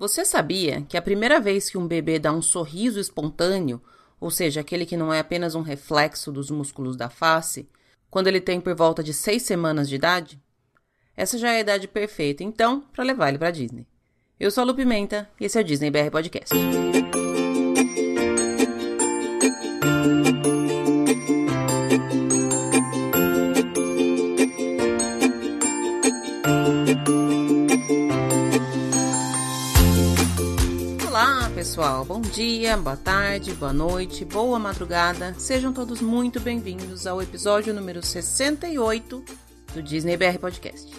Você sabia que a primeira vez que um bebê dá um sorriso espontâneo, ou seja, aquele que não é apenas um reflexo dos músculos da face, quando ele tem por volta de seis semanas de idade? Essa já é a idade perfeita, então, para levar ele para Disney. Eu sou a Lu Pimenta e esse é o Disney BR Podcast. Pessoal, bom dia, boa tarde, boa noite, boa madrugada. Sejam todos muito bem-vindos ao episódio número 68 do Disney BR Podcast.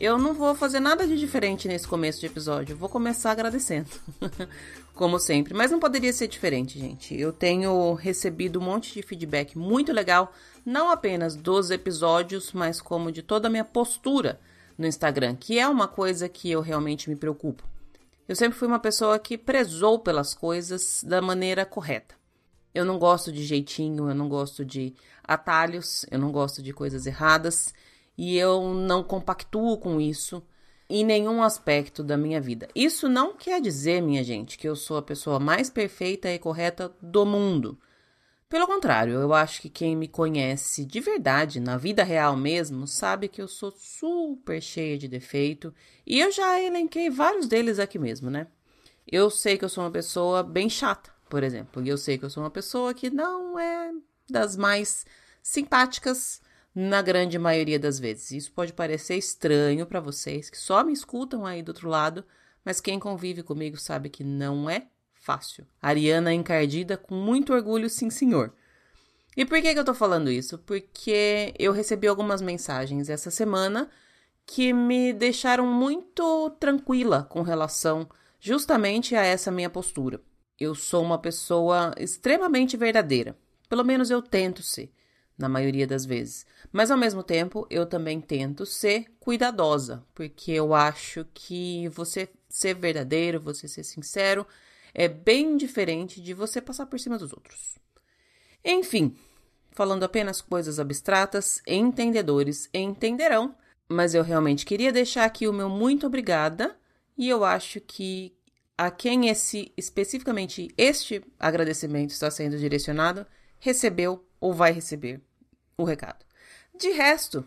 Eu não vou fazer nada de diferente nesse começo de episódio, vou começar agradecendo. Como sempre, mas não poderia ser diferente, gente. Eu tenho recebido um monte de feedback muito legal, não apenas dos episódios, mas como de toda a minha postura no Instagram, que é uma coisa que eu realmente me preocupo. Eu sempre fui uma pessoa que prezou pelas coisas da maneira correta. Eu não gosto de jeitinho, eu não gosto de atalhos, eu não gosto de coisas erradas e eu não compactuo com isso em nenhum aspecto da minha vida. Isso não quer dizer, minha gente, que eu sou a pessoa mais perfeita e correta do mundo. Pelo contrário, eu acho que quem me conhece de verdade, na vida real mesmo, sabe que eu sou super cheia de defeito e eu já elenquei vários deles aqui mesmo, né? Eu sei que eu sou uma pessoa bem chata, por exemplo, e eu sei que eu sou uma pessoa que não é das mais simpáticas na grande maioria das vezes. Isso pode parecer estranho para vocês que só me escutam aí do outro lado, mas quem convive comigo sabe que não é fácil. Ariana encardida com muito orgulho, sim, senhor. E por que, que eu tô falando isso? Porque eu recebi algumas mensagens essa semana que me deixaram muito tranquila com relação justamente a essa minha postura. Eu sou uma pessoa extremamente verdadeira. Pelo menos eu tento ser, na maioria das vezes. Mas ao mesmo tempo, eu também tento ser cuidadosa, porque eu acho que você ser verdadeiro, você ser sincero, é bem diferente de você passar por cima dos outros. Enfim, falando apenas coisas abstratas, entendedores entenderão, mas eu realmente queria deixar aqui o meu muito obrigada e eu acho que a quem esse especificamente este agradecimento está sendo direcionado recebeu ou vai receber o recado. De resto,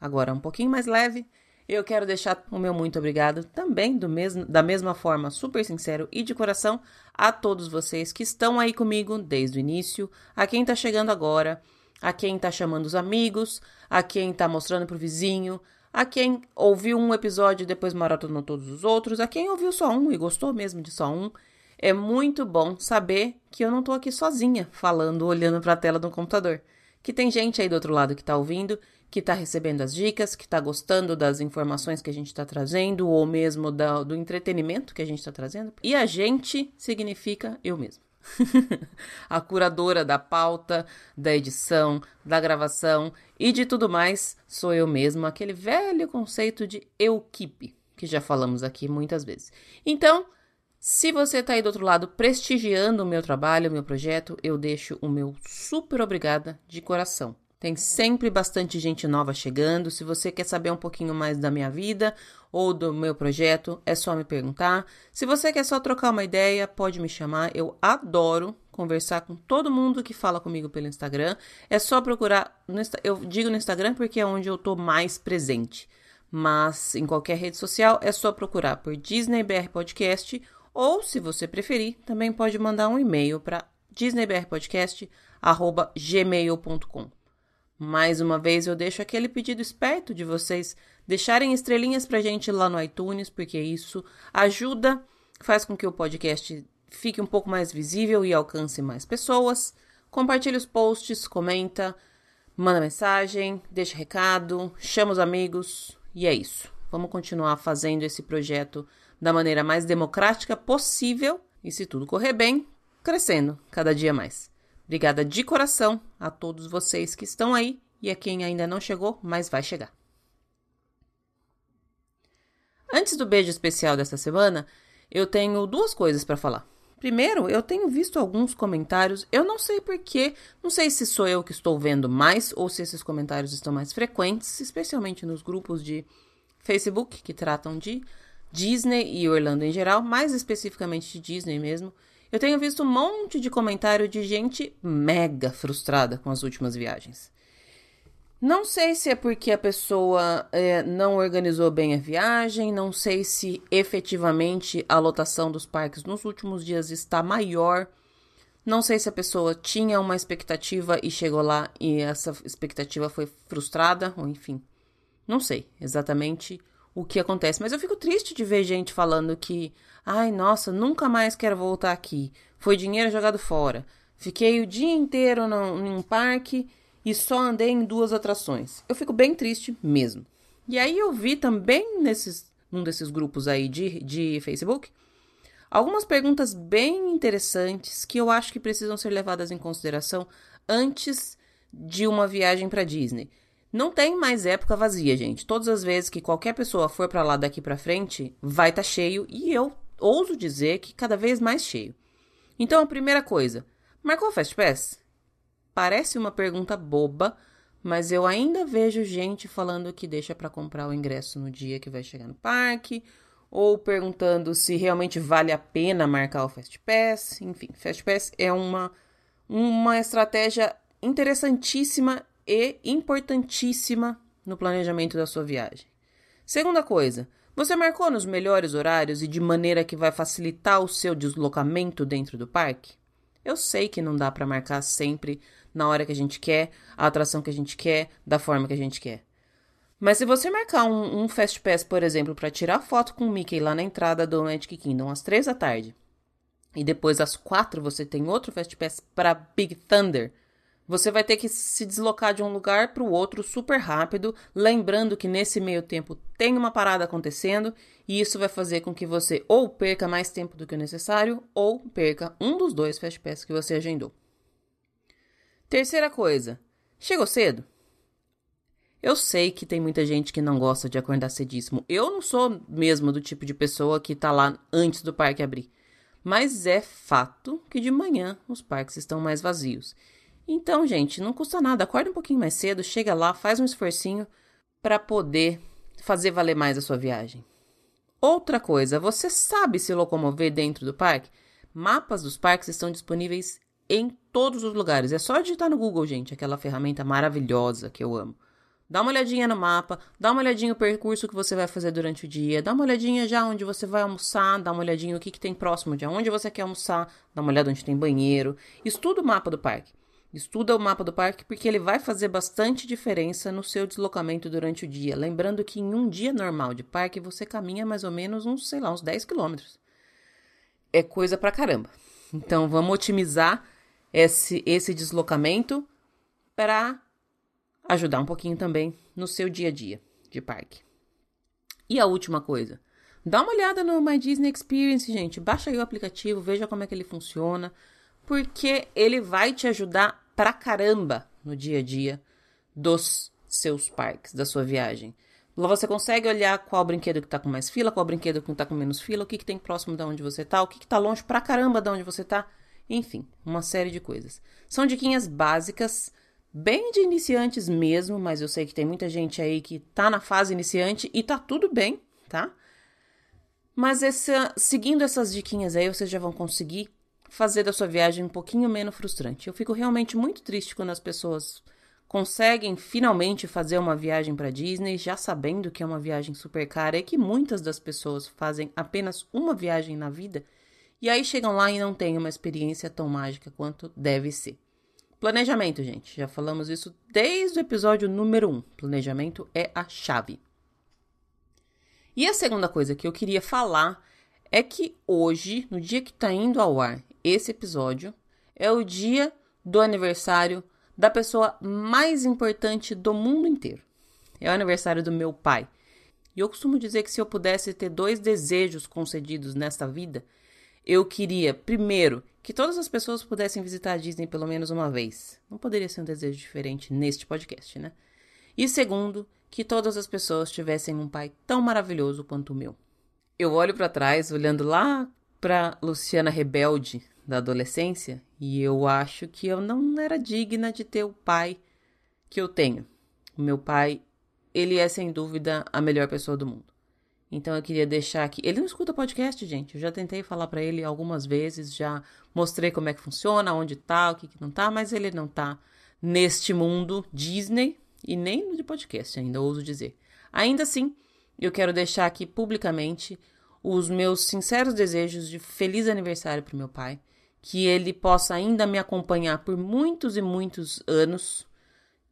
agora um pouquinho mais leve, eu quero deixar o meu muito obrigado também do mesmo, da mesma forma, super sincero e de coração, a todos vocês que estão aí comigo desde o início, a quem está chegando agora, a quem está chamando os amigos, a quem está mostrando pro vizinho, a quem ouviu um episódio e depois maratonou todos os outros, a quem ouviu só um e gostou mesmo de só um. É muito bom saber que eu não estou aqui sozinha falando, olhando para a tela do computador. Que tem gente aí do outro lado que está ouvindo que está recebendo as dicas, que está gostando das informações que a gente está trazendo, ou mesmo da, do entretenimento que a gente está trazendo. E a gente significa eu mesmo. a curadora da pauta, da edição, da gravação e de tudo mais sou eu mesmo, aquele velho conceito de equipe que já falamos aqui muitas vezes. Então, se você está aí do outro lado prestigiando o meu trabalho, o meu projeto, eu deixo o meu super obrigada de coração. Tem sempre bastante gente nova chegando. Se você quer saber um pouquinho mais da minha vida ou do meu projeto, é só me perguntar. Se você quer só trocar uma ideia, pode me chamar. Eu adoro conversar com todo mundo que fala comigo pelo Instagram. É só procurar. Eu digo no Instagram porque é onde eu tô mais presente. Mas em qualquer rede social é só procurar por Disney BR Podcast. Ou, se você preferir, também pode mandar um e-mail para disneybrpodcast.gmail.com. Mais uma vez eu deixo aquele pedido esperto de vocês deixarem estrelinhas pra gente lá no iTunes, porque isso ajuda, faz com que o podcast fique um pouco mais visível e alcance mais pessoas. Compartilhe os posts, comenta, manda mensagem, deixa recado, chama os amigos e é isso. Vamos continuar fazendo esse projeto da maneira mais democrática possível e, se tudo correr bem, crescendo cada dia mais. Obrigada de coração a todos vocês que estão aí e a quem ainda não chegou, mas vai chegar. Antes do beijo especial desta semana, eu tenho duas coisas para falar. Primeiro, eu tenho visto alguns comentários, eu não sei porquê, não sei se sou eu que estou vendo mais ou se esses comentários estão mais frequentes, especialmente nos grupos de Facebook que tratam de Disney e Orlando em geral, mais especificamente de Disney mesmo, eu tenho visto um monte de comentário de gente mega frustrada com as últimas viagens. Não sei se é porque a pessoa é, não organizou bem a viagem, não sei se efetivamente a lotação dos parques nos últimos dias está maior. Não sei se a pessoa tinha uma expectativa e chegou lá e essa expectativa foi frustrada, ou enfim. Não sei exatamente o que acontece, mas eu fico triste de ver gente falando que, ai, nossa, nunca mais quero voltar aqui. Foi dinheiro jogado fora. Fiquei o dia inteiro num parque e só andei em duas atrações. Eu fico bem triste mesmo. E aí eu vi também nesses, num desses grupos aí de, de Facebook algumas perguntas bem interessantes que eu acho que precisam ser levadas em consideração antes de uma viagem para Disney. Não tem mais época vazia, gente. Todas as vezes que qualquer pessoa for para lá daqui para frente, vai estar tá cheio e eu ouso dizer que cada vez mais cheio. Então, a primeira coisa, marcou o Fast Pass? Parece uma pergunta boba, mas eu ainda vejo gente falando que deixa para comprar o ingresso no dia que vai chegar no parque, ou perguntando se realmente vale a pena marcar o Fast Pass. Enfim, Fast Pass é uma, uma estratégia interessantíssima e importantíssima no planejamento da sua viagem. Segunda coisa, você marcou nos melhores horários e de maneira que vai facilitar o seu deslocamento dentro do parque? Eu sei que não dá para marcar sempre na hora que a gente quer, a atração que a gente quer, da forma que a gente quer. Mas se você marcar um, um Fast Pass, por exemplo, para tirar foto com o Mickey lá na entrada do Magic Kingdom às três da tarde, e depois às quatro você tem outro Fast Pass para Big Thunder, você vai ter que se deslocar de um lugar para o outro super rápido, lembrando que nesse meio tempo tem uma parada acontecendo, e isso vai fazer com que você ou perca mais tempo do que o necessário, ou perca um dos dois Fast que você agendou. Terceira coisa, chegou cedo? Eu sei que tem muita gente que não gosta de acordar cedíssimo. Eu não sou mesmo do tipo de pessoa que tá lá antes do parque abrir. Mas é fato que de manhã os parques estão mais vazios. Então, gente, não custa nada. Acorda um pouquinho mais cedo, chega lá, faz um esforcinho para poder fazer valer mais a sua viagem. Outra coisa, você sabe se locomover dentro do parque? Mapas dos parques estão disponíveis em todos os lugares. É só digitar no Google, gente, aquela ferramenta maravilhosa que eu amo. Dá uma olhadinha no mapa, dá uma olhadinha no percurso que você vai fazer durante o dia, dá uma olhadinha já onde você vai almoçar, dá uma olhadinha o que, que tem próximo de onde você quer almoçar, dá uma olhada onde tem banheiro. Estuda o mapa do parque. Estuda o mapa do parque porque ele vai fazer bastante diferença no seu deslocamento durante o dia. Lembrando que em um dia normal de parque você caminha mais ou menos uns, sei lá, uns 10 quilômetros. É coisa pra caramba. Então vamos otimizar esse, esse deslocamento para ajudar um pouquinho também no seu dia a dia de parque. E a última coisa, dá uma olhada no My Disney Experience, gente. Baixa aí o aplicativo, veja como é que ele funciona, porque ele vai te ajudar pra caramba no dia a dia dos seus parques, da sua viagem. Lá você consegue olhar qual brinquedo que tá com mais fila, qual brinquedo que tá com menos fila, o que, que tem próximo de onde você tá, o que, que tá longe pra caramba de onde você tá. Enfim, uma série de coisas. São diquinhas básicas, bem de iniciantes mesmo, mas eu sei que tem muita gente aí que tá na fase iniciante e tá tudo bem, tá? Mas essa, seguindo essas diquinhas aí, vocês já vão conseguir fazer da sua viagem um pouquinho menos frustrante. Eu fico realmente muito triste quando as pessoas conseguem finalmente fazer uma viagem para Disney, já sabendo que é uma viagem super cara e que muitas das pessoas fazem apenas uma viagem na vida e aí chegam lá e não têm uma experiência tão mágica quanto deve ser. Planejamento, gente. Já falamos isso desde o episódio número 1. Planejamento é a chave. E a segunda coisa que eu queria falar é que hoje, no dia que está indo ao ar esse episódio, é o dia do aniversário da pessoa mais importante do mundo inteiro. É o aniversário do meu pai. E eu costumo dizer que se eu pudesse ter dois desejos concedidos nesta vida, eu queria, primeiro, que todas as pessoas pudessem visitar a Disney pelo menos uma vez. Não poderia ser um desejo diferente neste podcast, né? E segundo, que todas as pessoas tivessem um pai tão maravilhoso quanto o meu. Eu olho para trás, olhando lá para Luciana rebelde da adolescência, e eu acho que eu não era digna de ter o pai que eu tenho. O meu pai, ele é sem dúvida a melhor pessoa do mundo. Então eu queria deixar aqui. Ele não escuta podcast, gente. Eu já tentei falar para ele algumas vezes, já mostrei como é que funciona, onde tá, o que, que não tá, mas ele não tá neste mundo Disney e nem de podcast, ainda ouso dizer. Ainda assim, eu quero deixar aqui publicamente os meus sinceros desejos de feliz aniversário para meu pai, que ele possa ainda me acompanhar por muitos e muitos anos,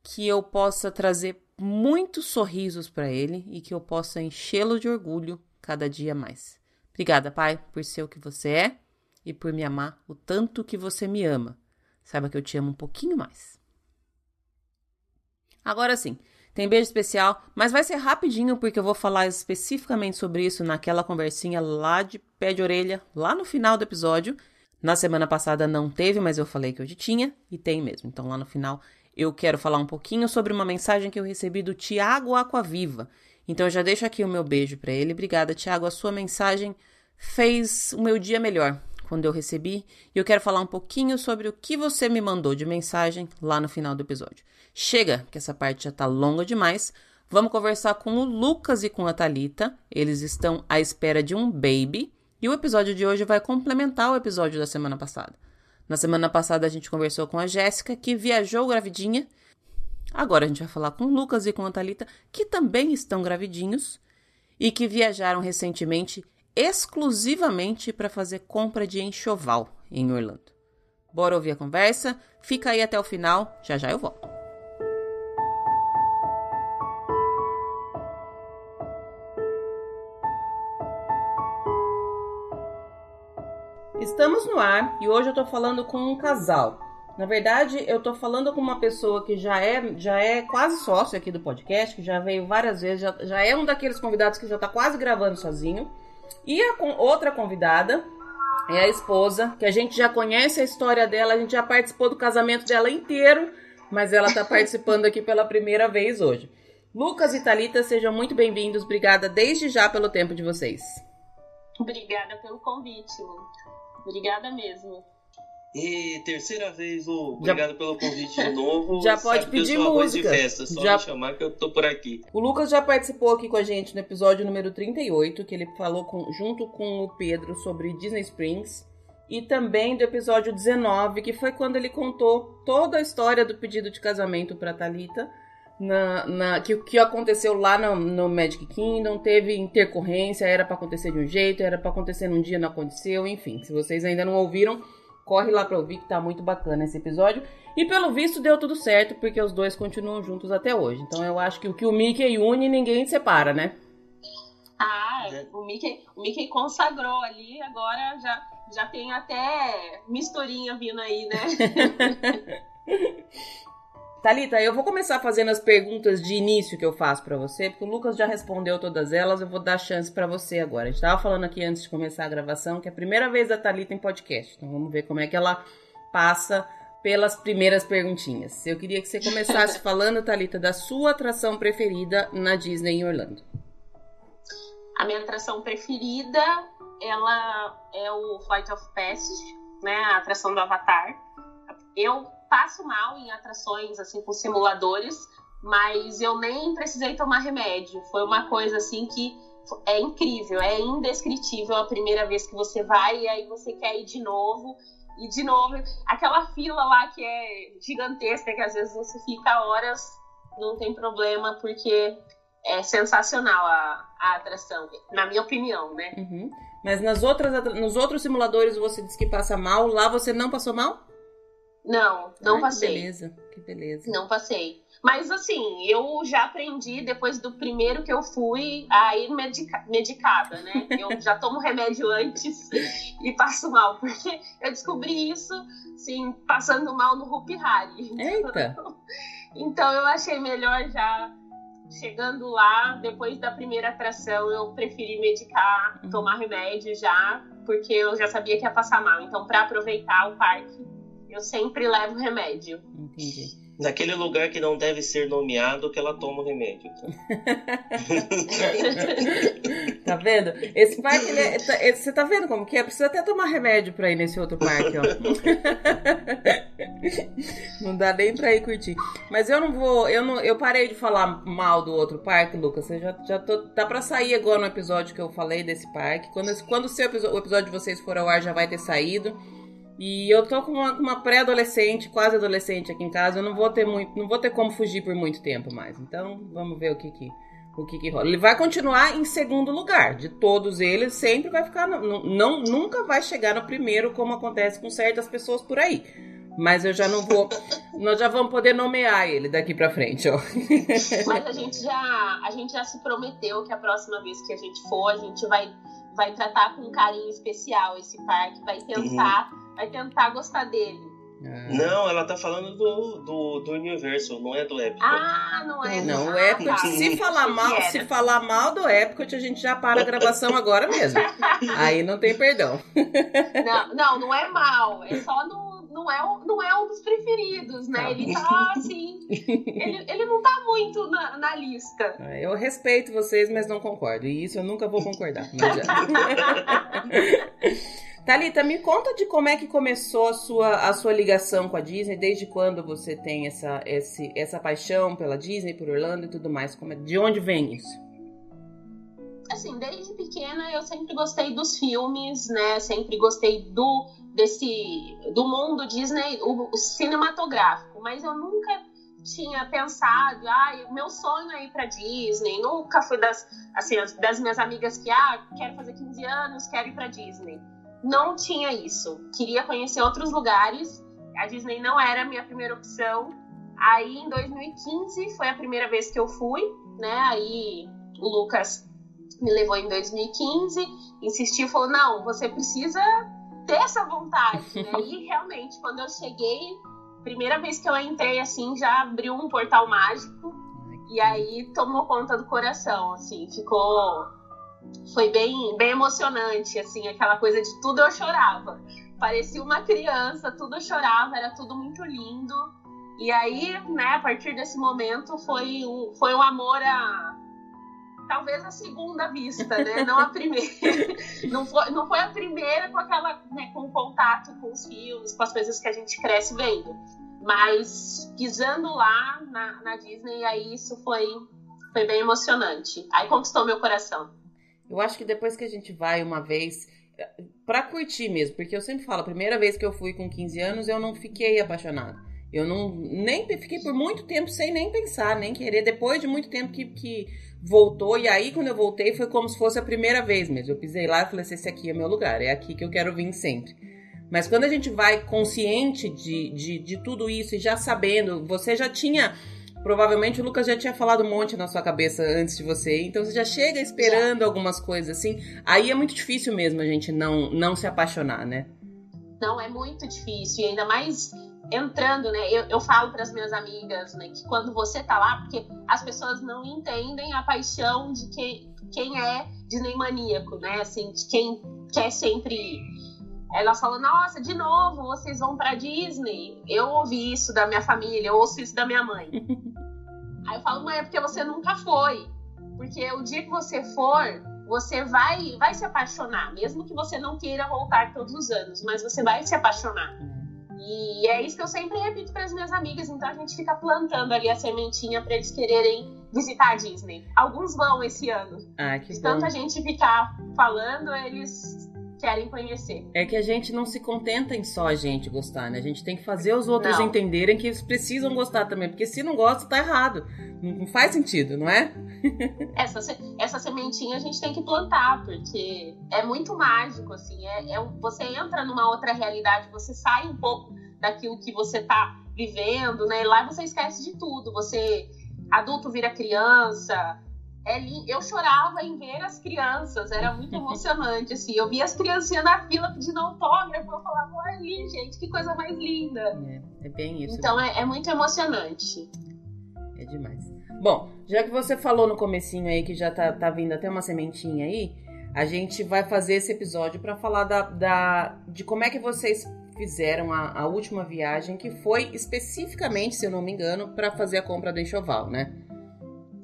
que eu possa trazer muitos sorrisos para ele e que eu possa enchê-lo de orgulho cada dia mais. Obrigada, pai, por ser o que você é e por me amar o tanto que você me ama. Saiba que eu te amo um pouquinho mais. Agora sim, tem beijo especial, mas vai ser rapidinho porque eu vou falar especificamente sobre isso naquela conversinha lá de pé de orelha, lá no final do episódio. Na semana passada não teve, mas eu falei que hoje tinha e tem mesmo. Então lá no final eu quero falar um pouquinho sobre uma mensagem que eu recebi do Tiago Aquaviva. Então eu já deixo aqui o meu beijo para ele. Obrigada, Tiago. A sua mensagem fez o meu dia melhor quando eu recebi. E eu quero falar um pouquinho sobre o que você me mandou de mensagem lá no final do episódio. Chega, que essa parte já tá longa demais. Vamos conversar com o Lucas e com a Talita. Eles estão à espera de um baby. E o episódio de hoje vai complementar o episódio da semana passada. Na semana passada a gente conversou com a Jéssica, que viajou gravidinha. Agora a gente vai falar com o Lucas e com a Thalita, que também estão gravidinhos e que viajaram recentemente exclusivamente para fazer compra de enxoval em Orlando. Bora ouvir a conversa? Fica aí até o final, já já eu volto. Estamos no ar e hoje eu tô falando com um casal. Na verdade, eu tô falando com uma pessoa que já é, já é quase sócio aqui do podcast, que já veio várias vezes, já, já é um daqueles convidados que já tá quase gravando sozinho. E a outra convidada é a esposa, que a gente já conhece a história dela, a gente já participou do casamento dela inteiro, mas ela tá participando aqui pela primeira vez hoje. Lucas e Talita, sejam muito bem-vindos. Obrigada desde já pelo tempo de vocês. Obrigada pelo convite, Lu. Obrigada mesmo. E terceira vez, Lu. Obrigado já... pelo convite de novo. Já pode Sabe pedir que eu sou música. De festa, só já... me chamar que eu tô por aqui. O Lucas já participou aqui com a gente no episódio número 38, que ele falou com, junto com o Pedro sobre Disney Springs. E também do episódio 19, que foi quando ele contou toda a história do pedido de casamento para Talita na, na, que o que aconteceu lá no, no, Magic Kingdom teve intercorrência, era para acontecer de um jeito, era para acontecer num dia, não aconteceu, enfim. Se vocês ainda não ouviram, corre lá para ouvir que tá muito bacana esse episódio. E pelo visto deu tudo certo, porque os dois continuam juntos até hoje. Então eu acho que o que o Mickey une, ninguém separa, né? Ah, o Mickey, o Mickey consagrou ali, agora já, já tem até misturinha vindo aí, né? Talita, eu vou começar fazendo as perguntas de início que eu faço para você, porque o Lucas já respondeu todas elas, eu vou dar chance para você agora. A gente tava falando aqui antes de começar a gravação que é a primeira vez da Talita em podcast. Então vamos ver como é que ela passa pelas primeiras perguntinhas. Eu queria que você começasse falando, Talita, da sua atração preferida na Disney em Orlando. A minha atração preferida, ela é o Flight of Passage, né, a atração do Avatar. Eu passo mal em atrações, assim, com simuladores, mas eu nem precisei tomar remédio. Foi uma coisa, assim, que é incrível, é indescritível a primeira vez que você vai e aí você quer ir de novo. E de novo, aquela fila lá que é gigantesca, que às vezes você fica horas, não tem problema, porque é sensacional a, a atração, na minha opinião, né? Uhum. Mas nas outras, nos outros simuladores você disse que passa mal, lá você não passou mal? Não, não Ai, passei. Que beleza, que beleza. Não passei. Mas assim, eu já aprendi depois do primeiro que eu fui a ir medica medicada, né? Eu já tomo remédio antes e passo mal, porque eu descobri isso, sim, passando mal no Hopi Hari. Eita! Então eu achei melhor já chegando lá, depois da primeira atração, eu preferi medicar, uhum. tomar remédio já, porque eu já sabia que ia passar mal. Então, para aproveitar o parque, eu sempre levo remédio. Entendi. Naquele lugar que não deve ser nomeado que ela toma o remédio. tá vendo? Esse parque, é, tá, você tá vendo como que é? Precisa até tomar remédio pra ir nesse outro parque, ó. não dá nem pra ir curtir. Mas eu não vou, eu não, eu parei de falar mal do outro parque, Lucas. Você já, já tô, tá pra sair agora no episódio que eu falei desse parque. Quando, quando o, seu, o episódio de vocês for ao ar já vai ter saído. E eu tô com uma, uma pré-adolescente, quase adolescente aqui em casa, eu não vou ter muito, não vou ter como fugir por muito tempo mais. Então, vamos ver o que que o que, que rola. Ele vai continuar em segundo lugar. De todos eles, sempre vai ficar no, não nunca vai chegar no primeiro como acontece com certas pessoas por aí. Mas eu já não vou. nós já vamos poder nomear ele daqui para frente, ó. Mas a gente já a gente já se prometeu que a próxima vez que a gente for, a gente vai vai tratar com um carinho especial esse parque, vai tentar uhum vai tentar gostar dele. Ah. Não, ela tá falando do, do, do universo, não é do Epcot. Ah, não é. Não, o Epcot, se falar mal, se falar mal do Epcot, a gente já para a gravação agora mesmo. Aí não tem perdão. Não, não, não é mal, é só no não é, não é um dos preferidos, né? Ele tá assim. ele, ele não tá muito na, na lista. É, eu respeito vocês, mas não concordo. E isso eu nunca vou concordar. Não Talita, me conta de como é que começou a sua, a sua ligação com a Disney, desde quando você tem essa, esse, essa paixão pela Disney, por Orlando e tudo mais. Como é, de onde vem isso? Assim, desde pequena eu sempre gostei dos filmes, né? Sempre gostei do desse do mundo Disney, o, o cinematográfico, mas eu nunca tinha pensado, ah, meu sonho é ir para Disney. Nunca fui das assim, das minhas amigas que ah, quero fazer 15 anos, quero ir para Disney não tinha isso. Queria conhecer outros lugares. A Disney não era a minha primeira opção. Aí em 2015 foi a primeira vez que eu fui, né? Aí o Lucas me levou em 2015, insistiu, falou: "Não, você precisa ter essa vontade". Né? E realmente, quando eu cheguei, primeira vez que eu entrei assim, já abriu um portal mágico e aí tomou conta do coração, assim, ficou foi bem, bem emocionante, assim, aquela coisa de tudo eu chorava. Parecia uma criança, tudo eu chorava, era tudo muito lindo. E aí, né, a partir desse momento foi um, foi um amor a talvez a segunda vista, né? Não a primeira. não, foi, não foi a primeira com aquela, né, com o contato com os filmes, com as coisas que a gente cresce vendo. Mas pisando lá na, na Disney, aí isso foi, foi bem emocionante. Aí conquistou meu coração. Eu acho que depois que a gente vai uma vez, para curtir mesmo, porque eu sempre falo, a primeira vez que eu fui com 15 anos, eu não fiquei apaixonada. Eu não nem fiquei por muito tempo sem nem pensar, nem querer. Depois de muito tempo que, que voltou, e aí quando eu voltei foi como se fosse a primeira vez mesmo. Eu pisei lá e falei assim, esse aqui é meu lugar, é aqui que eu quero vir sempre. Mas quando a gente vai consciente de, de, de tudo isso e já sabendo, você já tinha provavelmente o Lucas já tinha falado um monte na sua cabeça antes de você, então você já chega esperando já. algumas coisas assim. Aí é muito difícil mesmo a gente não, não se apaixonar, né? Não, é muito difícil, e ainda mais entrando, né? Eu, eu falo para as minhas amigas, né, que quando você tá lá, porque as pessoas não entendem a paixão de quem, quem é Disney maníaco, né? Assim, de quem quer sempre elas falam, nossa, de novo, vocês vão pra Disney. Eu ouvi isso da minha família, eu ouço isso da minha mãe. Aí eu falo, mãe, é porque você nunca foi. Porque o dia que você for, você vai, vai se apaixonar. Mesmo que você não queira voltar todos os anos, mas você vai se apaixonar. E é isso que eu sempre repito para as minhas amigas. Então a gente fica plantando ali a sementinha para eles quererem visitar a Disney. Alguns vão esse ano. Ah, que De bom. tanto a gente ficar falando, eles querem conhecer. É que a gente não se contenta em só a gente gostar, né? A gente tem que fazer os outros não. entenderem que eles precisam gostar também, porque se não gosta, tá errado. Não faz sentido, não é? essa, essa sementinha a gente tem que plantar, porque é muito mágico, assim. É, é, você entra numa outra realidade, você sai um pouco daquilo que você tá vivendo, né? E lá você esquece de tudo. Você, adulto, vira criança é eu chorava em ver as crianças, era muito emocionante, assim. Eu via as criancinhas na fila pedindo autógrafo, eu falava, olha ali, gente, que coisa mais linda. É, é bem isso. Então é, é, muito emocionante. É demais. Bom, já que você falou no comecinho aí que já tá, tá vindo até uma sementinha aí, a gente vai fazer esse episódio para falar da, da, de como é que vocês fizeram a, a última viagem, que foi especificamente, se eu não me engano, para fazer a compra do enxoval, né?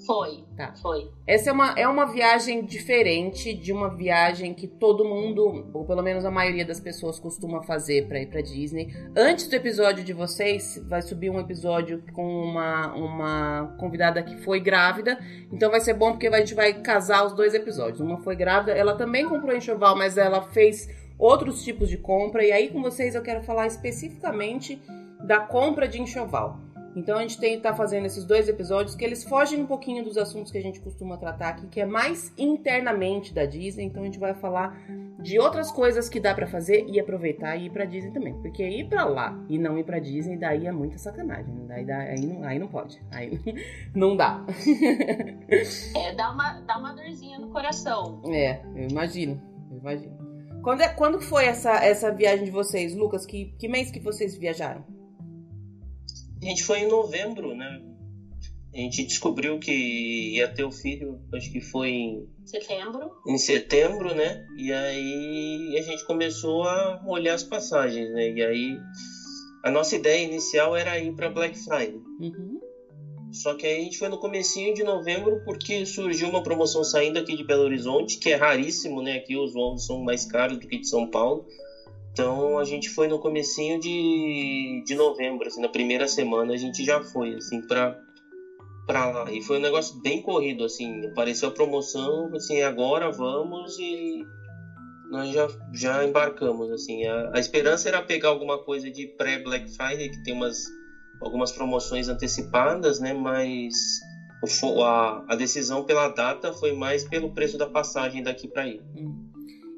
Foi, tá. foi. Essa é uma, é uma viagem diferente de uma viagem que todo mundo, ou pelo menos a maioria das pessoas, costuma fazer para ir para Disney. Antes do episódio de vocês, vai subir um episódio com uma, uma convidada que foi grávida. Então vai ser bom porque a gente vai casar os dois episódios. Uma foi grávida, ela também comprou enxoval, mas ela fez outros tipos de compra. E aí com vocês eu quero falar especificamente da compra de enxoval. Então a gente tem tá fazendo esses dois episódios que eles fogem um pouquinho dos assuntos que a gente costuma tratar aqui, que é mais internamente da Disney. Então a gente vai falar de outras coisas que dá para fazer e aproveitar e ir para Disney também, porque ir para lá e não ir para Disney daí é muita sacanagem, né? daí, daí aí, não, aí não pode, aí não dá. É, dá uma, dá uma dorzinha no coração. É, eu imagino, eu imagino. Quando, é, quando foi essa, essa viagem de vocês, Lucas? Que, que mês que vocês viajaram? A gente foi em novembro, né? A gente descobriu que ia ter o filho, acho que foi em setembro. Em setembro, né? E aí a gente começou a olhar as passagens, né? E aí a nossa ideia inicial era ir para Black Friday. Uhum. Só que aí a gente foi no comecinho de novembro porque surgiu uma promoção saindo aqui de Belo Horizonte, que é raríssimo, né? Aqui os voos são mais caros do que de São Paulo. Então a gente foi no comecinho de, de novembro, assim, na primeira semana a gente já foi, assim, pra, pra lá. E foi um negócio bem corrido, assim, apareceu a promoção, assim, agora vamos e nós já, já embarcamos, assim. A, a esperança era pegar alguma coisa de pré-Black Friday, que tem umas, algumas promoções antecipadas, né, mas a, a decisão pela data foi mais pelo preço da passagem daqui para ir. Hum.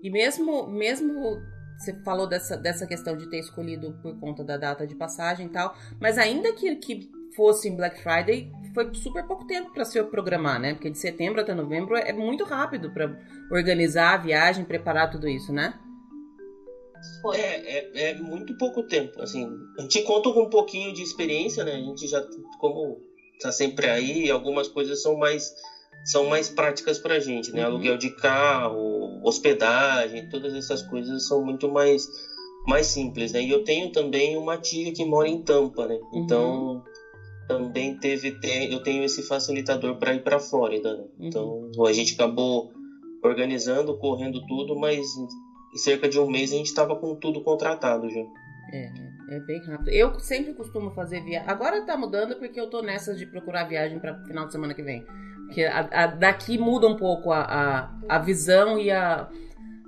E mesmo, mesmo você falou dessa, dessa questão de ter escolhido por conta da data de passagem e tal, mas ainda que, que fosse em Black Friday, foi super pouco tempo para se programar, né? Porque de setembro até novembro é muito rápido para organizar a viagem, preparar tudo isso, né? É, é, é, muito pouco tempo. Assim, a gente conta com um pouquinho de experiência, né? A gente já, como tá sempre aí, algumas coisas são mais são mais práticas para a gente, né? Uhum. Aluguel de carro, hospedagem, todas essas coisas são muito mais, mais simples, né? E eu tenho também uma tia que mora em Tampa, né? Uhum. Então também teve eu tenho esse facilitador para ir para Flórida, né? Uhum. Então a gente acabou organizando, correndo tudo, mas em cerca de um mês a gente estava com tudo contratado já. É, é bem rápido. Eu sempre costumo fazer viagem. Agora tá mudando porque eu tô nessa de procurar viagem para final de semana que vem. Porque a, a, daqui muda um pouco a, a, a visão e a.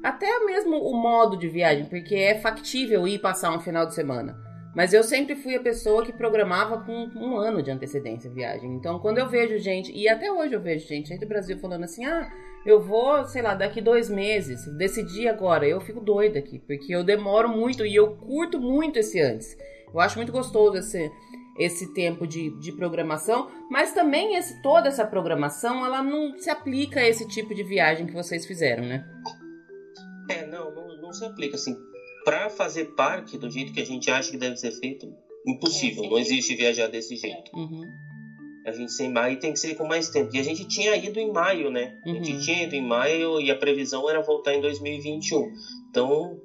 Até mesmo o modo de viagem, porque é factível ir passar um final de semana. Mas eu sempre fui a pessoa que programava com um ano de antecedência a viagem. Então, quando eu vejo gente, e até hoje eu vejo gente aí do Brasil falando assim: ah, eu vou, sei lá, daqui dois meses, decidi agora. Eu fico doida aqui, porque eu demoro muito e eu curto muito esse antes. Eu acho muito gostoso esse, esse tempo de, de programação, mas também esse, toda essa programação ela não se aplica a esse tipo de viagem que vocês fizeram, né? É, não, não, não se aplica assim. Para fazer parque do jeito que a gente acha que deve ser feito, impossível. É, não existe viajar desse jeito. Uhum. A gente sem maio tem que ser com mais tempo. E a gente tinha ido em maio, né? Uhum. A gente uhum. tinha ido em maio e a previsão era voltar em 2021. Então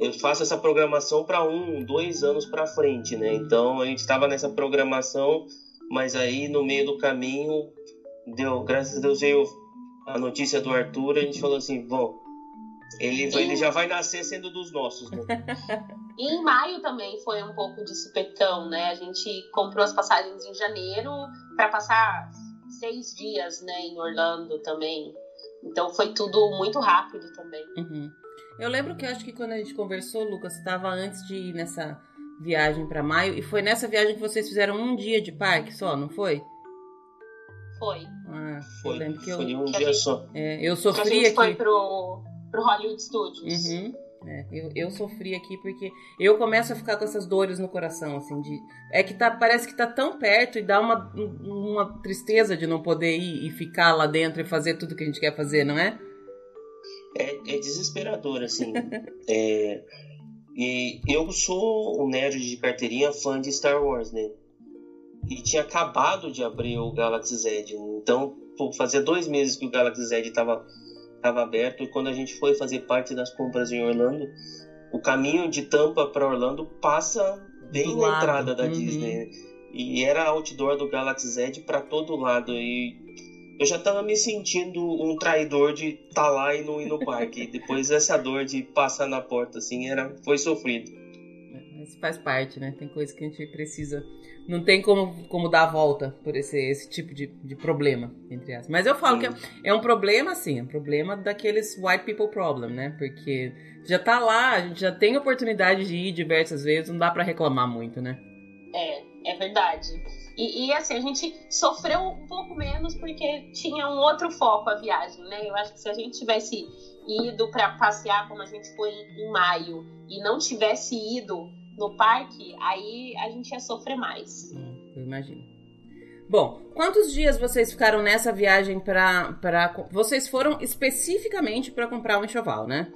eu faço essa programação para um, dois anos para frente, né? Então a gente estava nessa programação, mas aí no meio do caminho deu, graças a Deus veio a notícia do Arthur, a gente falou assim, bom, ele, vai, ele já vai nascer sendo dos nossos, né? E em maio também foi um pouco de supetão, né? A gente comprou as passagens em janeiro para passar seis dias, né, em Orlando também. Então foi tudo muito rápido também. Uhum. Eu lembro que acho que quando a gente conversou, Lucas, estava antes de ir nessa viagem para maio e foi nessa viagem que vocês fizeram um dia de parque só, não foi? Foi. Ah, foi. Eu lembro que eu. Foi um dia gente, só. É, eu sofri a gente aqui. foi pro, pro Hollywood Studios. Uhum. É, eu, eu sofri aqui porque eu começo a ficar com essas dores no coração, assim, de. É que tá, parece que tá tão perto e dá uma, uma tristeza de não poder ir e ficar lá dentro e fazer tudo que a gente quer fazer, não é? É, é desesperador, assim. é, e eu sou um nerd de carteirinha fã de Star Wars, né? E tinha acabado de abrir o Galaxy Z. Então, fazia dois meses que o Galaxy Z estava tava aberto. E quando a gente foi fazer parte das compras em Orlando, o caminho de Tampa para Orlando passa bem do na lado. entrada da uhum. Disney. E era outdoor do Galaxy Z para todo lado. E eu já tava me sentindo um traidor de estar tá lá e não ir no parque. Depois essa dor de passar na porta, assim, era, foi sofrido. Isso faz parte, né? Tem coisa que a gente precisa. Não tem como, como dar a volta por esse, esse tipo de, de problema, entre aspas. Mas eu falo sim. que é, é um problema, sim, é um problema daqueles white people problem, né? Porque já tá lá, a gente já tem oportunidade de ir diversas vezes, não dá para reclamar muito, né? É, é verdade. E, e, assim, a gente sofreu um pouco menos porque tinha um outro foco a viagem, né? Eu acho que se a gente tivesse ido para passear como a gente foi em maio e não tivesse ido no parque, aí a gente ia sofrer mais. Hum, eu imagino. Bom, quantos dias vocês ficaram nessa viagem para para vocês foram especificamente para comprar um enxoval, né?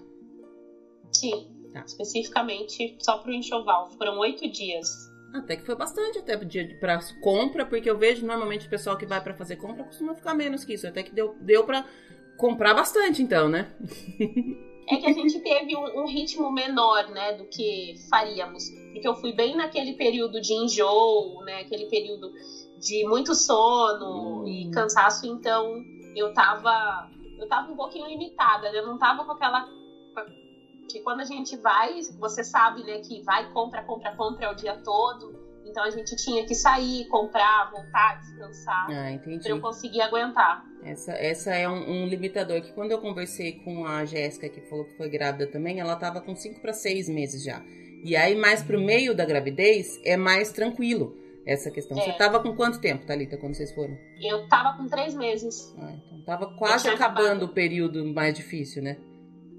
Sim. Tá. Especificamente só para o enxoval. Foram oito dias. Até que foi bastante até dia para compra, porque eu vejo normalmente o pessoal que vai para fazer compra costuma ficar menos que isso. Até que deu, deu para comprar bastante, então, né? é que a gente teve um, um, ritmo menor, né, do que faríamos. Porque eu fui bem naquele período de enjoo, né, aquele período de muito sono hum. e cansaço, então eu tava, eu tava um pouquinho limitada, né? eu não tava com aquela que quando a gente vai, você sabe, né, que vai, compra, compra, compra o dia todo. Então a gente tinha que sair, comprar, voltar, descansar. Ah, entendi. Pra eu conseguir aguentar. Essa, essa é um, um limitador que quando eu conversei com a Jéssica, que falou que foi grávida também, ela tava com 5 para 6 meses já. E aí, mais pro meio da gravidez, é mais tranquilo essa questão. É. Você tava com quanto tempo, Thalita, quando vocês foram? Eu tava com três meses. Ah, então tava quase acabando acabado. o período mais difícil, né?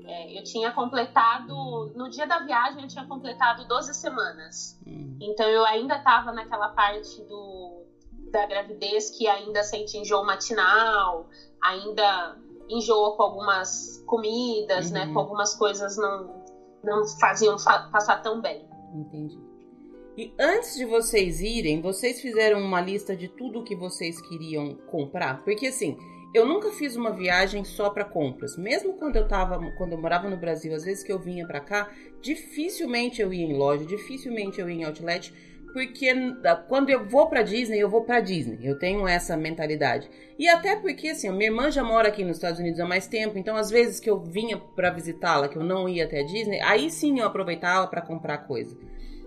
É, eu tinha completado, no dia da viagem, eu tinha completado 12 semanas. Hum. Então eu ainda estava naquela parte do, da gravidez que ainda sente enjoo matinal, ainda enjoa com algumas comidas, né, uhum. né? Com algumas coisas não, não faziam fa passar tão bem. Entendi. E antes de vocês irem, vocês fizeram uma lista de tudo que vocês queriam comprar? Porque assim, eu nunca fiz uma viagem só para compras. Mesmo quando eu tava, quando eu morava no Brasil, às vezes que eu vinha para cá, dificilmente eu ia em loja, dificilmente eu ia em outlet, porque quando eu vou para Disney, eu vou para Disney. Eu tenho essa mentalidade. E até porque assim, minha irmã já mora aqui nos Estados Unidos há mais tempo, então às vezes que eu vinha para visitá-la, que eu não ia até a Disney, aí sim eu aproveitava para comprar coisa.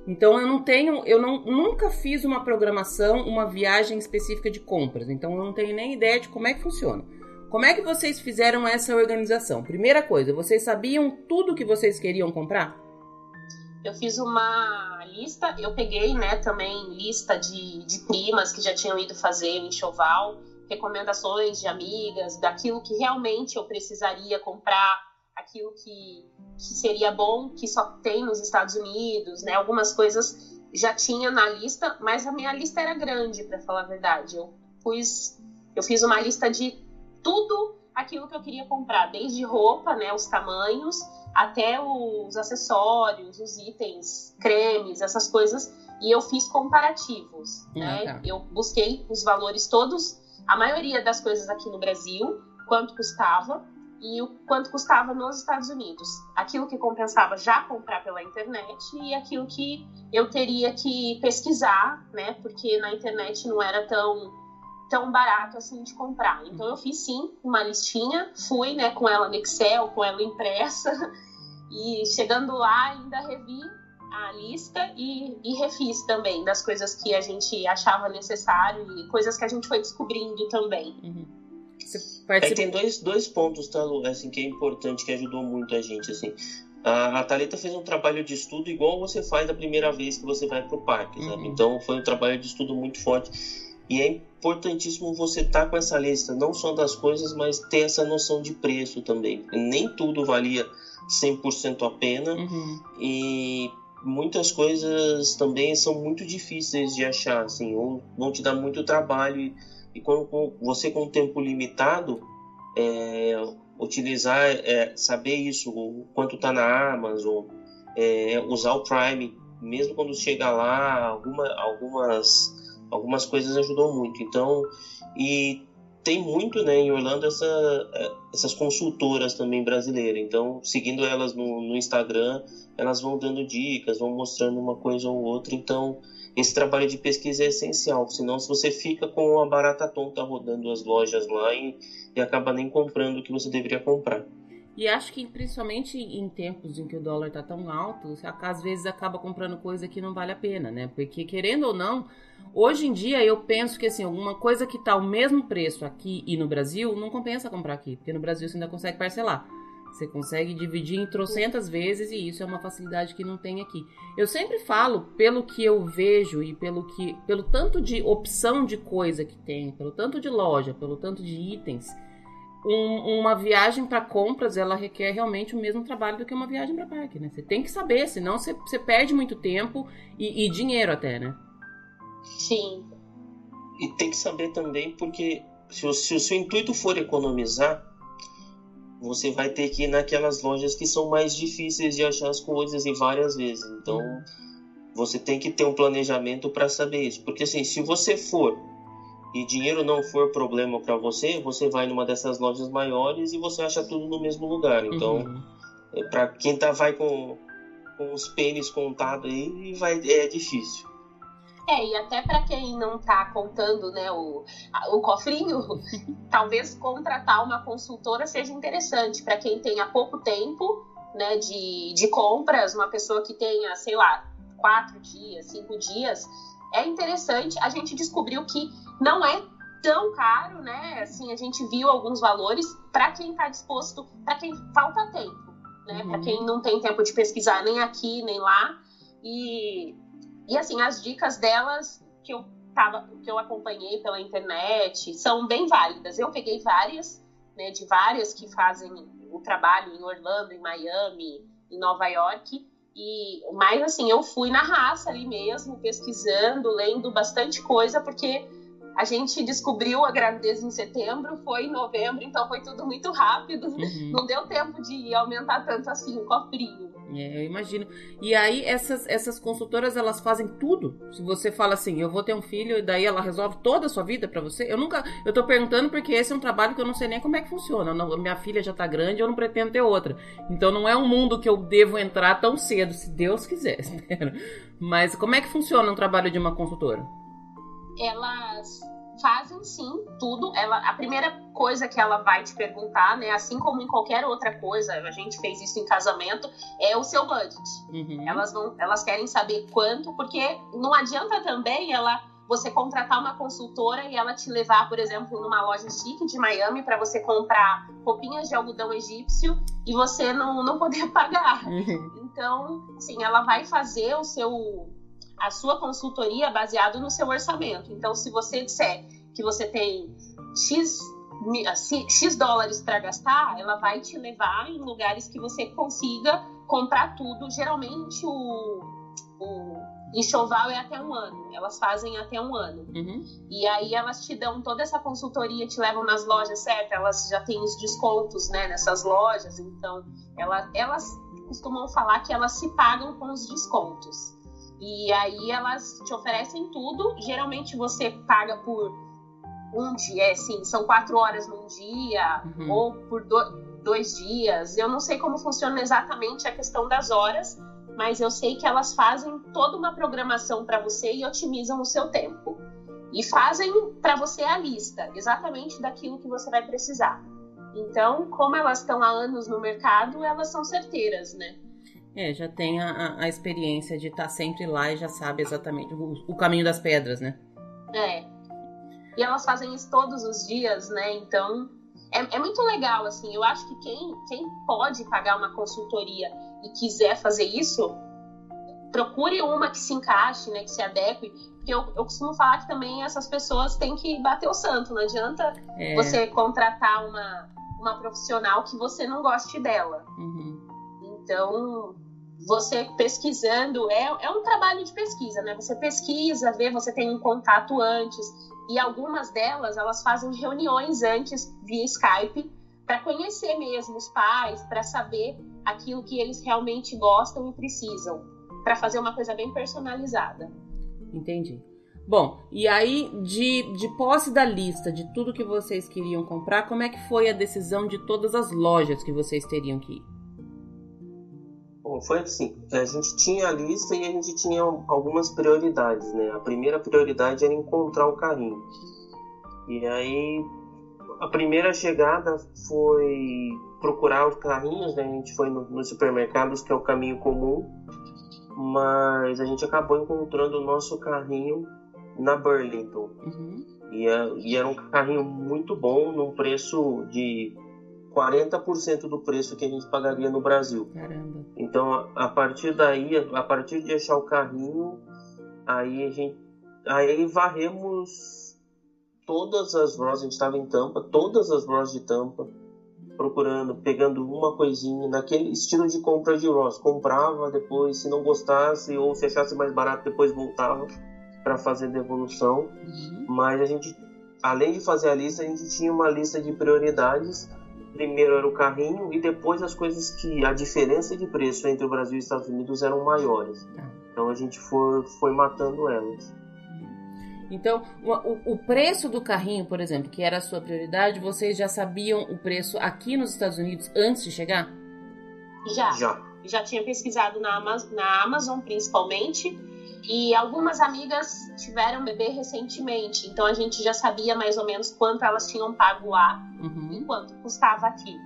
Então eu não tenho, eu não, nunca fiz uma programação, uma viagem específica de compras. Então eu não tenho nem ideia de como é que funciona. Como é que vocês fizeram essa organização? Primeira coisa, vocês sabiam tudo que vocês queriam comprar? Eu fiz uma lista, eu peguei, né, também lista de, de primas que já tinham ido fazer o enxoval, recomendações de amigas, daquilo que realmente eu precisaria comprar, aquilo que, que seria bom, que só tem nos Estados Unidos, né? Algumas coisas já tinha na lista, mas a minha lista era grande, para falar a verdade. Eu pus, eu fiz uma lista de tudo aquilo que eu queria comprar, desde roupa, né, os tamanhos, até os acessórios, os itens, cremes, essas coisas, e eu fiz comparativos, ah, né? Tá. Eu busquei os valores todos, a maioria das coisas aqui no Brasil, quanto custava, e o quanto custava nos Estados Unidos. Aquilo que compensava já comprar pela internet e aquilo que eu teria que pesquisar, né? Porque na internet não era tão tão barato assim de comprar. Então eu fiz sim uma listinha, fui, né, com ela no Excel, com ela impressa e chegando lá ainda revi a lista e, e refiz também das coisas que a gente achava necessário e coisas que a gente foi descobrindo também. Uhum. É que tem dois, dois pontos, tá, Lu, assim, que é importante, que ajudou muito a gente, assim. A, a Thalita fez um trabalho de estudo igual você faz da primeira vez que você vai pro parque, uhum. sabe? Então foi um trabalho de estudo muito forte. E é importantíssimo você estar tá com essa lista, não só das coisas, mas ter essa noção de preço também. Nem tudo valia 100% a pena. Uhum. E muitas coisas também são muito difíceis de achar, assim, ou vão te dar muito trabalho e quando você com tempo limitado, é, utilizar, é, saber isso, quanto está na Amazon, é, usar o Prime, mesmo quando chega lá, alguma, algumas, algumas coisas ajudou muito. Então, e tem muito né, em Orlando essa, é, essas consultoras também brasileiras. Então, seguindo elas no, no Instagram, elas vão dando dicas, vão mostrando uma coisa ou outra. Então, esse trabalho de pesquisa é essencial, senão se você fica com uma barata tonta rodando as lojas lá e, e acaba nem comprando o que você deveria comprar. E acho que principalmente em tempos em que o dólar está tão alto, você às vezes acaba comprando coisa que não vale a pena, né? Porque querendo ou não, hoje em dia eu penso que assim, alguma coisa que está ao mesmo preço aqui e no Brasil, não compensa comprar aqui, porque no Brasil você ainda consegue parcelar. Você consegue dividir em trocentas vezes e isso é uma facilidade que não tem aqui. Eu sempre falo, pelo que eu vejo e pelo que pelo tanto de opção de coisa que tem, pelo tanto de loja, pelo tanto de itens, um, uma viagem para compras ela requer realmente o mesmo trabalho do que uma viagem para parque, né? Você tem que saber, senão você, você perde muito tempo e, e dinheiro até, né? Sim. E tem que saber também porque se o, se o seu intuito for economizar, você vai ter que ir naquelas lojas que são mais difíceis de achar as coisas e várias vezes. Então, você tem que ter um planejamento para saber isso. Porque assim, se você for e dinheiro não for problema para você, você vai numa dessas lojas maiores e você acha tudo no mesmo lugar. Então, uhum. É, para quem tá vai com, com os pênis contados aí, vai, é difícil. É, e até para quem não tá contando né, o, o cofrinho, talvez contratar uma consultora seja interessante para quem tenha pouco tempo né, de, de compras, uma pessoa que tenha, sei lá, quatro dias, cinco dias, é interessante. A gente descobriu que não é tão caro, né? Assim, a gente viu alguns valores para quem está disposto, para quem falta tempo, né? Uhum. Para quem não tem tempo de pesquisar nem aqui nem lá. E, e assim, as dicas delas que eu tava, que eu acompanhei pela internet são bem válidas. Eu peguei várias, né? De várias que fazem o trabalho em Orlando, em Miami, em Nova York. E, mas assim, eu fui na raça ali mesmo, pesquisando, lendo bastante coisa, porque a gente descobriu a gravidez em setembro, foi em novembro, então foi tudo muito rápido. Uhum. Não deu tempo de aumentar tanto assim o cofrinho. É, eu imagino. E aí essas, essas consultoras elas fazem tudo. Se você fala assim, eu vou ter um filho e daí ela resolve toda a sua vida para você. Eu nunca, eu tô perguntando porque esse é um trabalho que eu não sei nem como é que funciona. Não, minha filha já tá grande, eu não pretendo ter outra. Então não é um mundo que eu devo entrar tão cedo, se Deus quiser. Mas como é que funciona um trabalho de uma consultora? Elas fazem sim tudo. Ela, a primeira coisa que ela vai te perguntar, né, assim como em qualquer outra coisa, a gente fez isso em casamento, é o seu budget. Uhum. Elas vão, elas querem saber quanto, porque não adianta também ela você contratar uma consultora e ela te levar, por exemplo, numa loja chique de Miami para você comprar roupinhas de algodão egípcio e você não, não poder pagar. Uhum. Então, assim, ela vai fazer o seu a sua consultoria baseado no seu orçamento. Então, se você disser que você tem X, X dólares para gastar, ela vai te levar em lugares que você consiga comprar tudo. Geralmente, o, o enxoval é até um ano. Elas fazem até um ano. Uhum. E aí elas te dão toda essa consultoria, te levam nas lojas, certo? Elas já têm os descontos né, nessas lojas. Então, ela, elas costumam falar que elas se pagam com os descontos. E aí elas te oferecem tudo. Geralmente você paga por um dia, é, sim, são quatro horas num dia, uhum. ou por do, dois dias. Eu não sei como funciona exatamente a questão das horas, mas eu sei que elas fazem toda uma programação para você e otimizam o seu tempo. E fazem para você a lista exatamente daquilo que você vai precisar. Então, como elas estão há anos no mercado, elas são certeiras, né? É, já tem a, a experiência de estar tá sempre lá e já sabe exatamente o, o, caminho das pedras, né? É. E elas fazem isso todos os dias, né? Então, é, é muito legal, assim. Eu acho que quem, quem pode pagar uma consultoria e quiser fazer isso, procure uma que se encaixe, né? Que se adeque. Porque eu, eu costumo falar que também essas pessoas têm que bater o santo. Não adianta é. você contratar uma, uma profissional que você não goste dela. Uhum. Então, você pesquisando, é, é um trabalho de pesquisa, né? Você pesquisa, vê, você tem um contato antes. E algumas delas, elas fazem reuniões antes via Skype para conhecer mesmo os pais, para saber aquilo que eles realmente gostam e precisam, para fazer uma coisa bem personalizada. Entendi. Bom, e aí, de, de posse da lista de tudo que vocês queriam comprar, como é que foi a decisão de todas as lojas que vocês teriam que ir? Foi assim, a gente tinha a lista e a gente tinha algumas prioridades, né? A primeira prioridade era encontrar o carrinho. E aí, a primeira chegada foi procurar os carrinhos, né? A gente foi no, nos supermercados, que é o caminho comum, mas a gente acabou encontrando o nosso carrinho na Burlington. Uhum. E, é, e, era um carrinho muito bom, num preço de 40% do preço que a gente pagaria no Brasil. Caramba. Então, a partir daí, a partir de achar o carrinho, aí a gente aí varremos todas as lojas, a gente estava em Tampa, todas as lojas de Tampa, procurando, pegando uma coisinha naquele estilo de compra de Ross. Comprava, depois, se não gostasse ou se achasse mais barato, depois voltava para fazer devolução, uhum. mas a gente, além de fazer a lista, a gente tinha uma lista de prioridades. Primeiro era o carrinho e depois as coisas que a diferença de preço entre o Brasil e os Estados Unidos eram maiores. Tá. Então a gente foi, foi matando elas. Então, o, o, preço do carrinho, por exemplo, que era a sua prioridade, vocês já sabiam o preço aqui nos Estados Unidos antes de chegar? Já. Já, já tinha pesquisado na Amazon, na Amazon principalmente e algumas amigas tiveram bebê recentemente, então a gente já sabia mais ou menos quanto elas tinham pago lá uhum. e quanto custava aqui.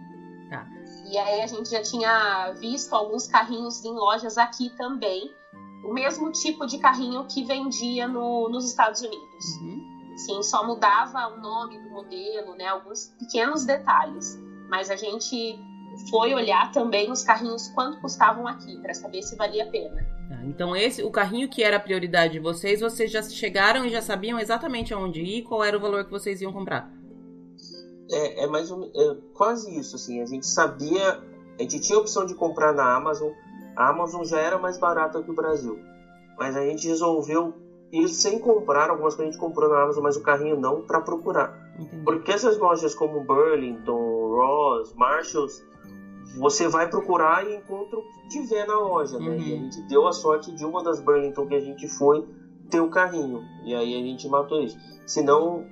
Tá. E aí a gente já tinha visto alguns carrinhos em lojas aqui também, o mesmo tipo de carrinho que vendia no, nos Estados Unidos. Uhum. Sim, só mudava o nome do modelo, né, alguns pequenos detalhes. Mas a gente foi olhar também os carrinhos quanto custavam aqui para saber se valia a pena. Tá, então esse, o carrinho que era a prioridade de vocês, vocês já chegaram e já sabiam exatamente aonde ir, qual era o valor que vocês iam comprar? É, é mais um, é quase isso assim. A gente sabia, a gente tinha a opção de comprar na Amazon. A Amazon já era mais barata que o Brasil, mas a gente resolveu ir sem comprar algumas coisas a gente comprou na Amazon, mas o carrinho não para procurar. Entendi. Porque essas lojas como Burlington, Ross, Marshalls você vai procurar e encontra o que tiver na loja, né? Uhum. E a gente deu a sorte de uma das Burlington que a gente foi ter o carrinho. E aí a gente matou isso. Senão,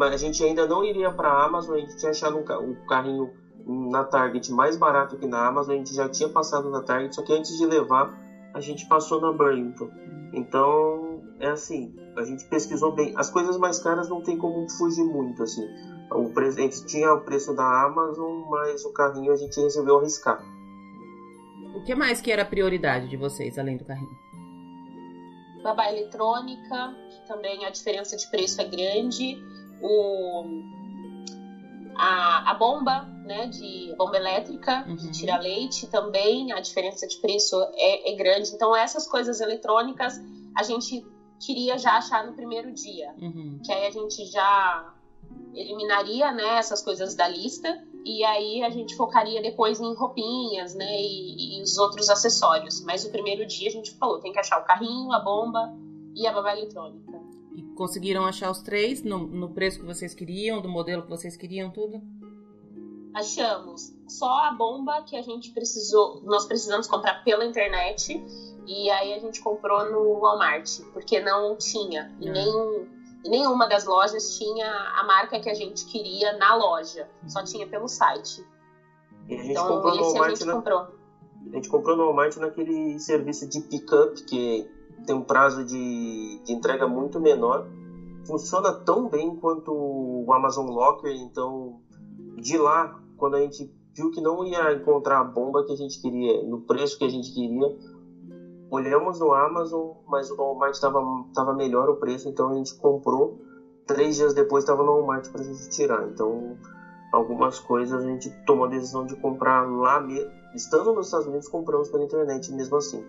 a gente ainda não iria para a Amazon, a gente tinha achado um, o carrinho na Target mais barato que na Amazon, a gente já tinha passado na Target, só que antes de levar, a gente passou na Burlington. Então, é assim, a gente pesquisou bem. As coisas mais caras não tem como fugir muito, assim. O preço, a gente tinha o preço da Amazon, mas o carrinho a gente resolveu arriscar. O que mais que era prioridade de vocês, além do carrinho? Babá eletrônica, que também a diferença de preço é grande. O, a, a bomba, né, de bomba elétrica, uhum. que tira leite também, a diferença de preço é, é grande. Então, essas coisas eletrônicas a gente queria já achar no primeiro dia. Uhum. Que aí a gente já eliminaria né, essas coisas da lista e aí a gente focaria depois em roupinhas né, e, e, os outros acessórios. Mas o primeiro dia a gente falou, tem que achar o carrinho, a bomba e a babá eletrônica. E conseguiram achar os três no, no preço que vocês queriam, do modelo que vocês queriam, tudo? Achamos. Só a bomba que a gente precisou, nós precisamos comprar pela internet e aí a gente comprou no Walmart, porque não tinha. E ah. nem nenhuma das lojas tinha a marca que a gente queria na loja, só tinha pelo site. E a gente então, comprou esse no a gente na... comprou. A gente comprou no Walmart naquele serviço de pick-up que tem um prazo de, de entrega muito menor. Funciona tão bem quanto o Amazon Locker, então de lá, quando a gente viu que não ia encontrar a bomba que a gente queria, no preço que a gente queria, olhamos no Amazon, mas o Walmart estava melhor o preço, então a gente comprou. Três dias depois estava no Walmart para a gente tirar. Então, algumas coisas a gente tomou a decisão de comprar lá mesmo. Estando nos Estados Unidos, compramos pela internet mesmo assim.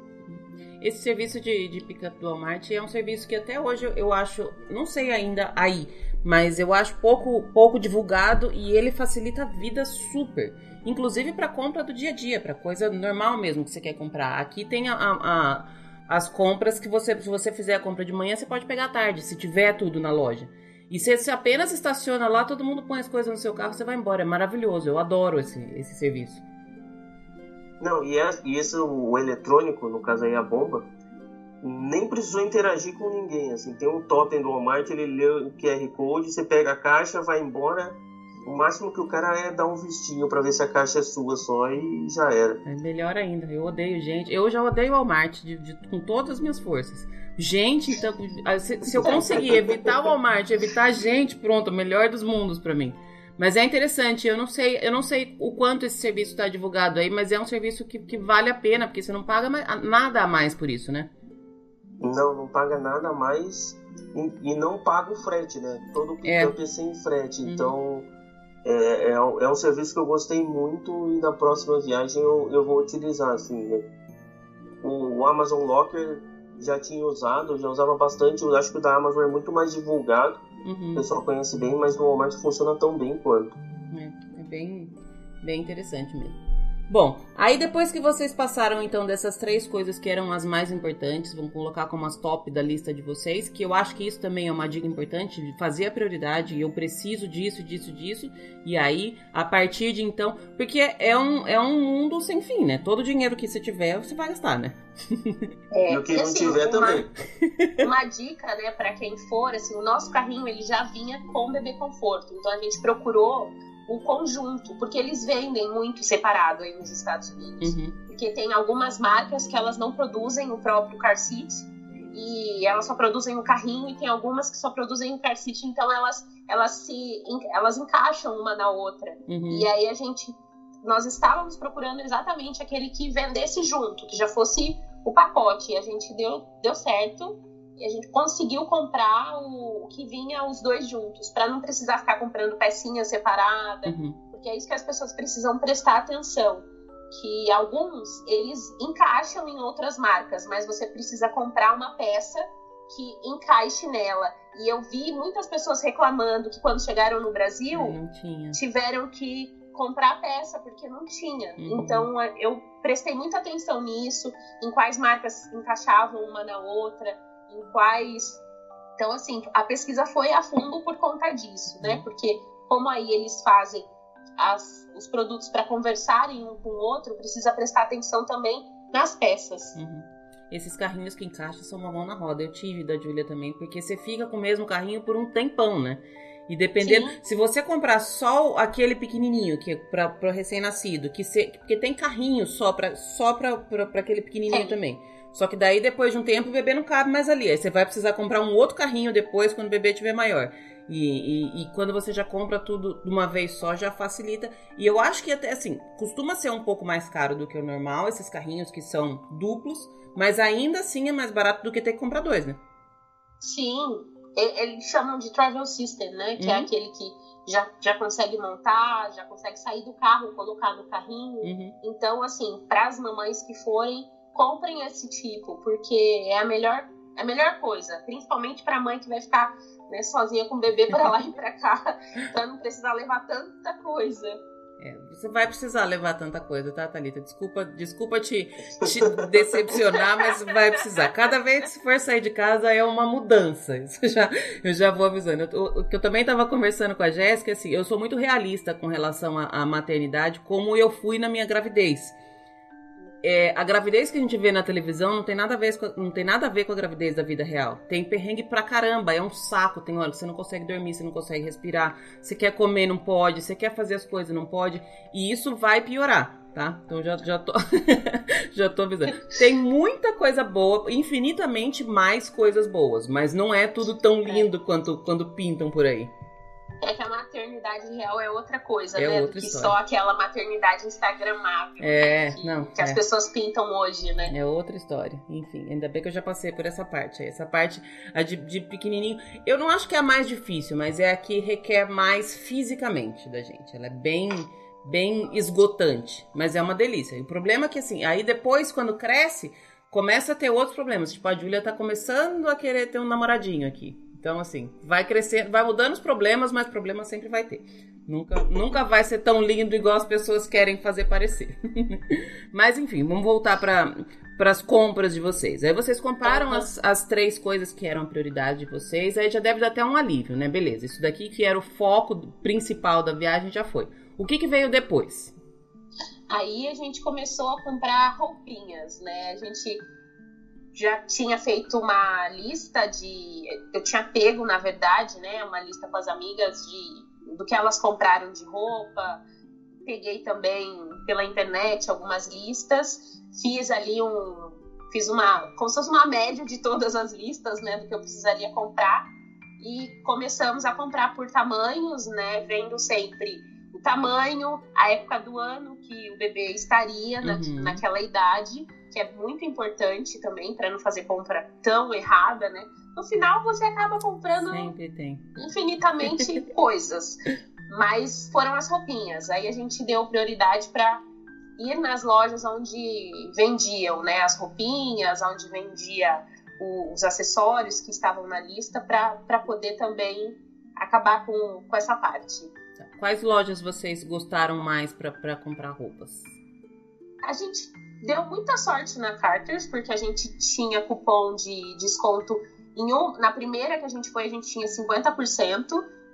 Esse serviço de, de pick-up do Walmart é um serviço que até hoje eu acho, não sei ainda aí, mas eu acho pouco, pouco divulgado e ele facilita a vida super. Inclusive para compra do dia a dia, para coisa normal mesmo que você quer comprar. Aqui tem a, a, as compras que você, se você fizer a compra de manhã, você pode pegar à tarde, se tiver tudo na loja. E se você apenas estaciona lá, todo mundo põe as coisas no seu carro, você vai embora. É maravilhoso. Eu adoro esse, esse serviço. Não, e, é, e esse, o eletrônico, no caso aí a bomba, nem precisou interagir com ninguém. Assim, tem um totem do Walmart, ele lê o QR Code, você pega a caixa, vai embora. O máximo que o cara é dar um vistinho para ver se a caixa é sua só e já era. É melhor ainda. Eu odeio gente. Eu já odeio o Walmart de, de, com todas as minhas forças. Gente, então, se, se eu conseguir evitar o Walmart, evitar gente, pronto, melhor dos mundos para mim. Mas é interessante, eu não sei, eu não sei o quanto esse serviço está divulgado aí, mas é um serviço que, que vale a pena, porque você não paga mais, nada a mais por isso, né? Não, não paga nada a mais e, e não paga o frete, né? Todo o é. é sem frete. Uhum. Então é, é, é, um serviço que eu gostei muito e na próxima viagem eu, eu vou utilizar, assim, né? o, o Amazon Locker já tinha usado, já usava bastante. Eu acho que o da Amazon é muito mais divulgado. Uhum. O pessoal conhece bem, mas no Walmart funciona tão bem quanto. É, é bem, bem interessante mesmo. Bom, aí depois que vocês passaram então dessas três coisas que eram as mais importantes, vamos colocar como as top da lista de vocês, que eu acho que isso também é uma dica importante, de fazer a prioridade, eu preciso disso, disso, disso, e aí, a partir de então, porque é um, é um mundo sem fim, né? Todo o dinheiro que você tiver, você vai gastar, né? É, e o que não assim, tiver uma, também. Uma dica, né, para quem for, assim, o nosso carrinho ele já vinha com bebê conforto, então a gente procurou o conjunto, porque eles vendem muito separado aí nos Estados Unidos. Uhum. Porque tem algumas marcas que elas não produzem o próprio car seat e elas só produzem o carrinho e tem algumas que só produzem o car seat, então elas elas se elas encaixam uma na outra. Uhum. E aí a gente nós estávamos procurando exatamente aquele que vendesse junto, que já fosse o pacote, e a gente deu deu certo e a gente conseguiu comprar o, o que vinha os dois juntos, para não precisar ficar comprando pecinha separada, uhum. porque é isso que as pessoas precisam prestar atenção. Que alguns eles encaixam em outras marcas, mas você precisa comprar uma peça que encaixe nela. E eu vi muitas pessoas reclamando que quando chegaram no Brasil tiveram que comprar a peça porque não tinha. Uhum. Então eu prestei muita atenção nisso, em quais marcas encaixavam uma na outra em quais. Então, assim, a pesquisa foi a fundo por conta disso, né? Uhum. Porque como aí eles fazem as, os produtos para conversarem um com o outro, precisa prestar atenção também nas peças. Uhum. Esses carrinhos que encaixam são uma mão na roda. Eu tive da Julia também, porque você fica com o mesmo carrinho por um tempão, né? E dependendo, Sim. se você comprar só aquele pequenininho que é para o recém-nascido, que se, porque tem carrinho só para só para aquele pequenininho é. também. Só que daí, depois de um tempo, o bebê não cabe mais ali. Aí você vai precisar comprar um outro carrinho depois, quando o bebê estiver maior. E, e, e, quando você já compra tudo de uma vez só, já facilita. E eu acho que até assim, costuma ser um pouco mais caro do que o normal, esses carrinhos que são duplos, mas ainda assim é mais barato do que ter que comprar dois, né? Sim, eles chamam de travel system, né? Que é uhum. é aquele que já, já consegue montar, já consegue sair do carro, colocar no carrinho. Uhum. Então, assim, para as mamães que forem comprem esse tipo, porque é a melhor, a melhor coisa, principalmente para a mãe que vai ficar né, sozinha com o bebê para lá e para cá, para não precisar levar tanta coisa. É, você vai precisar levar tanta coisa, tá, Thalita? Desculpa, desculpa te, te decepcionar, mas vai precisar. Cada vez que for sair de casa é uma mudança. Isso já, eu já vou avisando. O que eu também estava conversando com a Jéssica, assim, eu sou muito realista com relação à maternidade, como eu fui na minha gravidez é, a gravidez que a gente vê na televisão não tem, nada a ver com, não tem nada a ver com a gravidez da vida real. Tem perrengue pra caramba, é um saco. Tem hora que você não consegue dormir, você não consegue respirar, você quer comer, não pode, você quer fazer as coisas, não pode. E isso vai piorar, tá? Então já, já tô já tô avisando. Tem muita coisa boa, infinitamente mais coisas boas, mas não é tudo tão lindo quanto quando pintam por aí é que a maternidade real é outra coisa, é né? Outra do que história. só aquela maternidade instagramável. É, que, não. Que é. as pessoas pintam hoje, né? É outra história. Enfim, ainda bem que eu já passei por essa parte. Essa parte a de, de pequenininho. Eu não acho que é a mais difícil, mas é a que requer mais fisicamente da gente. Ela é bem bem esgotante, mas é uma delícia. E o problema é que assim, aí depois quando cresce, começa a ter outros problemas. Tipo, a Julia tá começando a querer ter um namoradinho aqui. Então, assim, vai crescendo, vai mudando os problemas, mas problema sempre vai ter. Nunca, nunca vai ser tão lindo igual as pessoas querem fazer parecer. mas, enfim, vamos voltar para as compras de vocês. Aí vocês comparam as, as três coisas que eram prioridade de vocês, aí já deve dar até um alívio, né? Beleza, isso daqui que era o foco principal da viagem já foi. O que, que veio depois? Aí a gente começou a comprar roupinhas, né? A gente já tinha feito uma lista de. Eu tinha pego, na verdade, né, uma lista com as amigas de do que elas compraram de roupa. Peguei também pela internet algumas listas, fiz ali um. Fiz uma. como se fosse uma média de todas as listas, né, do que eu precisaria comprar. E começamos a comprar por tamanhos, né, vendo sempre o tamanho, a época do ano que o bebê estaria na, uhum. naquela idade que é muito importante também para não fazer compra tão errada, né? No final você acaba comprando infinitamente coisas, mas foram as roupinhas. Aí a gente deu prioridade para ir nas lojas onde vendiam, né, as roupinhas, onde vendia os acessórios que estavam na lista para poder também acabar com, com essa parte. Quais lojas vocês gostaram mais para comprar roupas? A gente deu muita sorte na Carters, porque a gente tinha cupom de desconto em um, na primeira que a gente foi, a gente tinha 50%,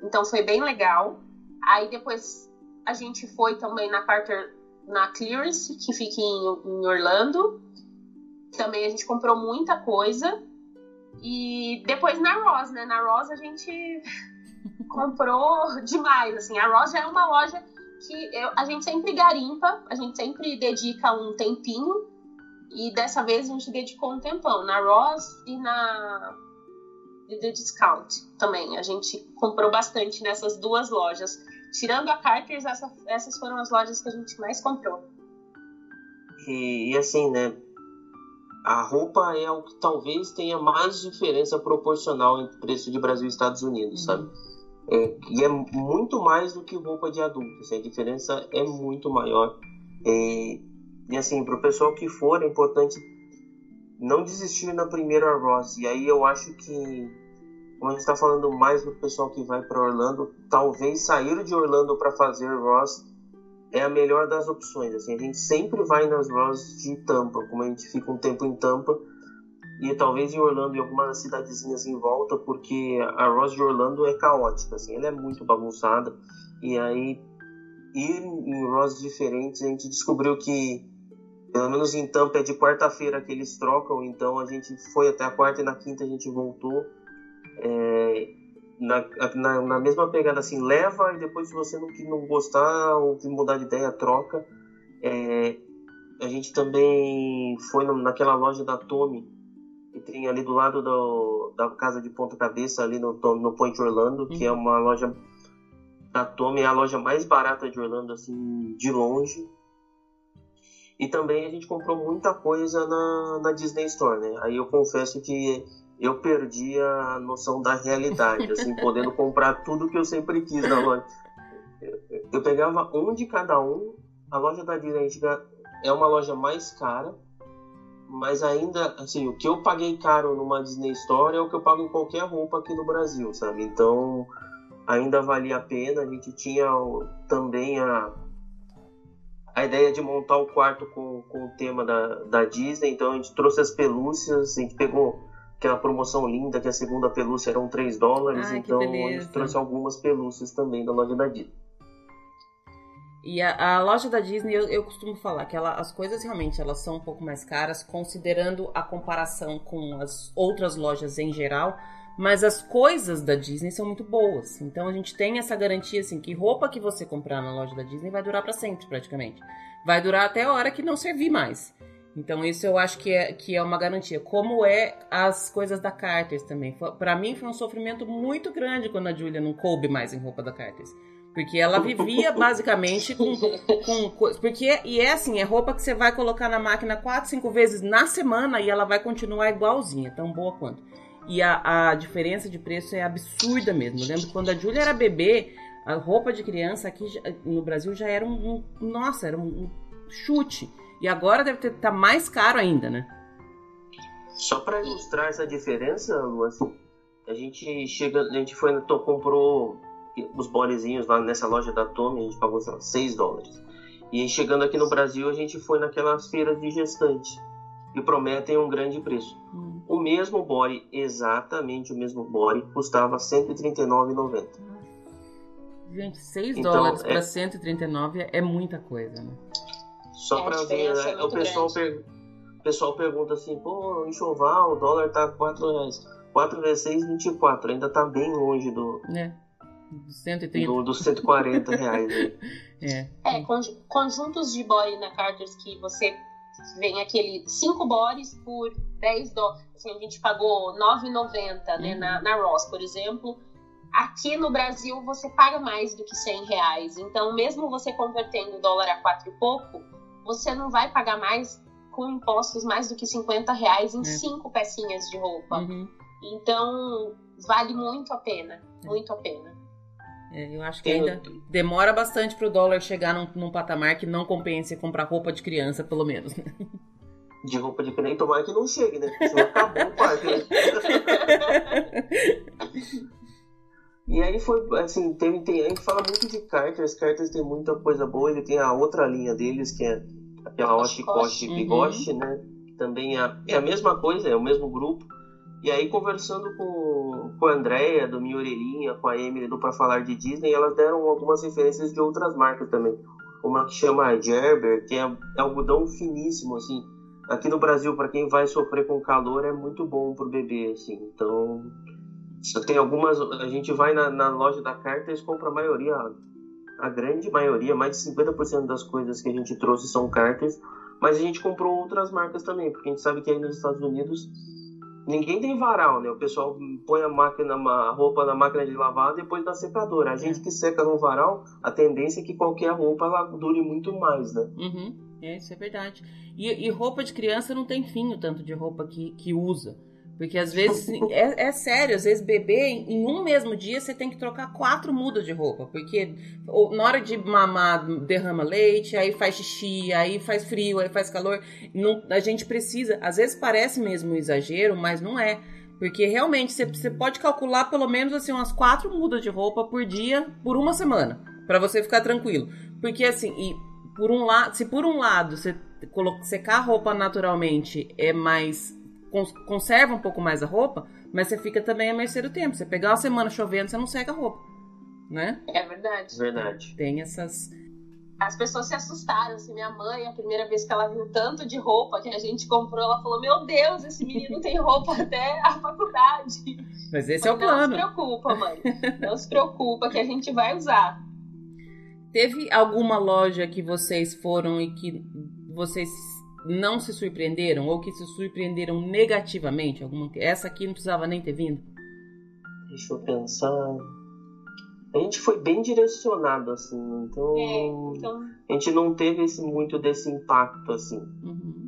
então foi bem legal. Aí depois a gente foi também na Carter na Clearance, que fica em, em Orlando. Também a gente comprou muita coisa. E depois na Ross, né? Na Ross a gente comprou demais, assim. A Ross já é uma loja que eu, a gente sempre garimpa, a gente sempre dedica um tempinho e dessa vez a gente dedicou um tempão na Ross e na The Discount também. A gente comprou bastante nessas duas lojas. Tirando a Carters, essa, essas foram as lojas que a gente mais comprou. E, e assim, né? A roupa é o que talvez tenha mais diferença proporcional entre o preço de Brasil e Estados Unidos, uhum. sabe? É, e é muito mais do que roupa de adulto. Assim, a diferença é muito maior. É, e assim, para o pessoal que for, é importante não desistir na primeira Ross. E aí eu acho que, como a gente está falando mais do pessoal que vai para Orlando, talvez sair de Orlando para fazer Ross é a melhor das opções. Assim, a gente sempre vai nas Ross de Tampa, como a gente fica um tempo em Tampa e talvez em Orlando e algumas cidadezinhas em volta, porque a Ross de Orlando é caótica, assim, ela é muito bagunçada. E aí, ir em Ross diferentes, a gente descobriu que, pelo menos em Tampa, é de quarta-feira que eles trocam, então a gente foi até a quarta e na quinta a gente voltou. É, na, na, na, mesma pegada, assim, leva e depois, se você não, não gostar ou mudar de ideia, troca. É, a gente também foi naquela loja da Tommy tem ali do lado do, da casa de ponta cabeça ali no, no Point Orlando, uhum. que é uhum. uma loja da Tommy, é a loja mais barata de Orlando, assim, de longe. E também a gente comprou muita coisa na, na Disney Store, né? Aí eu confesso que eu perdi a noção da realidade, assim, podendo comprar tudo que eu sempre quis na loja. Eu pegava um de cada um. A loja da Disney é uma loja mais cara, mas ainda, assim, o que eu paguei caro numa Disney Store é o que eu pago em qualquer roupa aqui no Brasil, sabe? Então, ainda valia a pena. A gente tinha também a, a ideia de montar o quarto com, com o tema da, da Disney, então a gente trouxe as pelúcias, a gente pegou aquela promoção linda que a segunda pelúcia eram 3 dólares, Ai, então a gente trouxe algumas pelúcias também da loja da Disney. E a, a, loja da Disney, eu, eu costumo falar que ela, as coisas realmente elas são um pouco mais caras, considerando a comparação com as outras lojas em geral, mas as coisas da Disney são muito boas. Então a gente tem essa garantia assim que roupa que você comprar na loja da Disney vai durar para sempre, praticamente. Vai durar até a hora que não servir mais. Então isso eu acho que é, que é uma garantia. Como é as coisas da Carters também. Para mim foi um sofrimento muito grande quando a Julia não coube mais em roupa da Carters. Porque ela vivia basicamente com, com, porque e é assim, é roupa que você vai colocar na máquina quatro, cinco vezes na semana e ela vai continuar igualzinha, tão boa quanto. E a, a diferença de preço é absurda mesmo. Eu lembro quando a Júlia era bebê, a roupa de criança aqui no Brasil já era um, um nossa, era um, um, chute. E agora deve estar tá mais caro ainda, né? Só para ilustrar essa diferença, Lu, assim, a gente chega, a gente foi comprou os bonezinhos lá nessa loja da Tommy, a gente pagou, sei lá, 6 dólares. E aí, chegando aqui no Brasil, a gente foi naquelas feiras de gestante e prometem um grande preço. Hum. O mesmo body, exatamente o mesmo body, custava R$ 139,90. Gente, 6 então, dólares é... para 139 é muita coisa, né? Só é, para ver, né? o pessoal, per... o pessoal pergunta assim, pô, enxoval, o dólar tá 4 reais. 4 vezes 6, 24. Ainda tá bem longe do. É. Do 130. Do, dos 140 reais. É. é, conjuntos de body na Carters que você vem aquele 5 bodies por 10 dólares. Assim, a gente pagou 9,90 né, uhum. na, na Ross, por exemplo. Aqui no Brasil você paga mais do que 100 reais. Então, mesmo você convertendo o dólar a 4 e pouco, você não vai pagar mais com impostos mais do que 50 reais em 5 é. pecinhas de roupa. Uhum. Então, vale muito a pena. Muito a pena. É, eu acho que ainda demora bastante para o dólar chegar num, num, patamar que não compense comprar roupa de criança, pelo menos. Né? De roupa de criança, tomara que não chegue, né? Senão acabou o parque. Né? E aí foi, assim, tem, tem, a gente fala muito de Carters, Carters tem muita coisa boa, ele tem a outra linha deles, que é aquela Oshikoshi Bigoshi, uhum. né? Também é, é a mesma coisa, é o mesmo grupo. E aí, conversando com, com a Andrea, do Minha Orelhinha, com a Emily do Pra Falar de Disney, elas deram algumas referências de outras marcas também. Uma que chama Gerber, que é, algodão finíssimo, assim. Aqui no Brasil, para quem vai sofrer com calor, é muito bom pro bebê, assim. Então, tem algumas. A gente vai na, na loja da Carters e compra a maioria, a grande maioria, mais de 50% das coisas que a gente trouxe são Carters. Mas a gente comprou outras marcas também, porque a gente sabe que aí nos Estados Unidos ninguém tem varal, né? O pessoal põe a máquina, a roupa na máquina de lavar depois da secadora. A gente que seca no varal, a tendência é que qualquer roupa ela dure muito mais, né? Uhum. É, isso é verdade. E, e, roupa de criança não tem fim o tanto de roupa que, que usa. Porque às vezes, é, é, sério, às vezes bebê, em um mesmo dia você tem que trocar quatro mudas de roupa. Porque na hora de mamar, derrama leite, aí faz xixi, aí faz frio, aí faz calor. Não, a gente precisa, às vezes parece mesmo um exagero, mas não é. Porque realmente você, você pode calcular pelo menos assim umas quatro mudas de roupa por dia por uma semana. para você ficar tranquilo. Porque assim, e por um lado, se por um lado você secar a roupa naturalmente é mais conserva um pouco mais a roupa, mas você fica também a mercê do tempo. Você pegar uma semana chovendo, você não seca a roupa, né? É verdade. Verdade. Tem essas... As pessoas se assustaram, assim, minha mãe, a primeira vez que ela viu tanto de roupa que a gente comprou, ela falou, meu Deus, esse menino tem roupa até a faculdade. Mas esse é o plano. Não se preocupa, mãe. Não se preocupa que a gente vai usar. Teve alguma loja que vocês foram e que vocês não se surpreenderam ou que se surpreenderam negativamente? Alguma... Essa aqui não precisava nem ter vindo? Deixa eu pensar. A gente foi bem direcionado, assim, então, é, então... a gente não teve esse, muito desse impacto, assim. Uhum.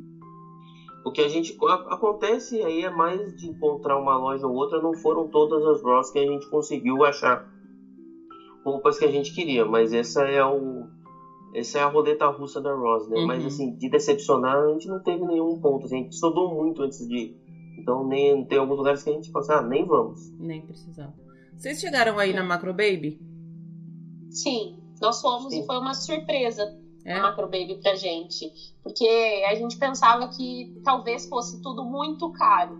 O que a gente acontece aí é mais de encontrar uma loja ou outra, não foram todas as Ross que a gente conseguiu achar roupas que a gente queria, mas essa é o essa é a roleta russa da Ross, né? Uhum. Mas assim, de decepcionar, a gente não teve nenhum ponto. Assim, a gente estudou muito antes de. Então nem, tem alguns lugares que a gente fala assim, ah, nem vamos. Nem precisava. Vocês chegaram aí na Macro Baby? Sim, nós fomos Sim. e foi uma surpresa é? a Macro Baby pra gente. Porque a gente pensava que talvez fosse tudo muito caro.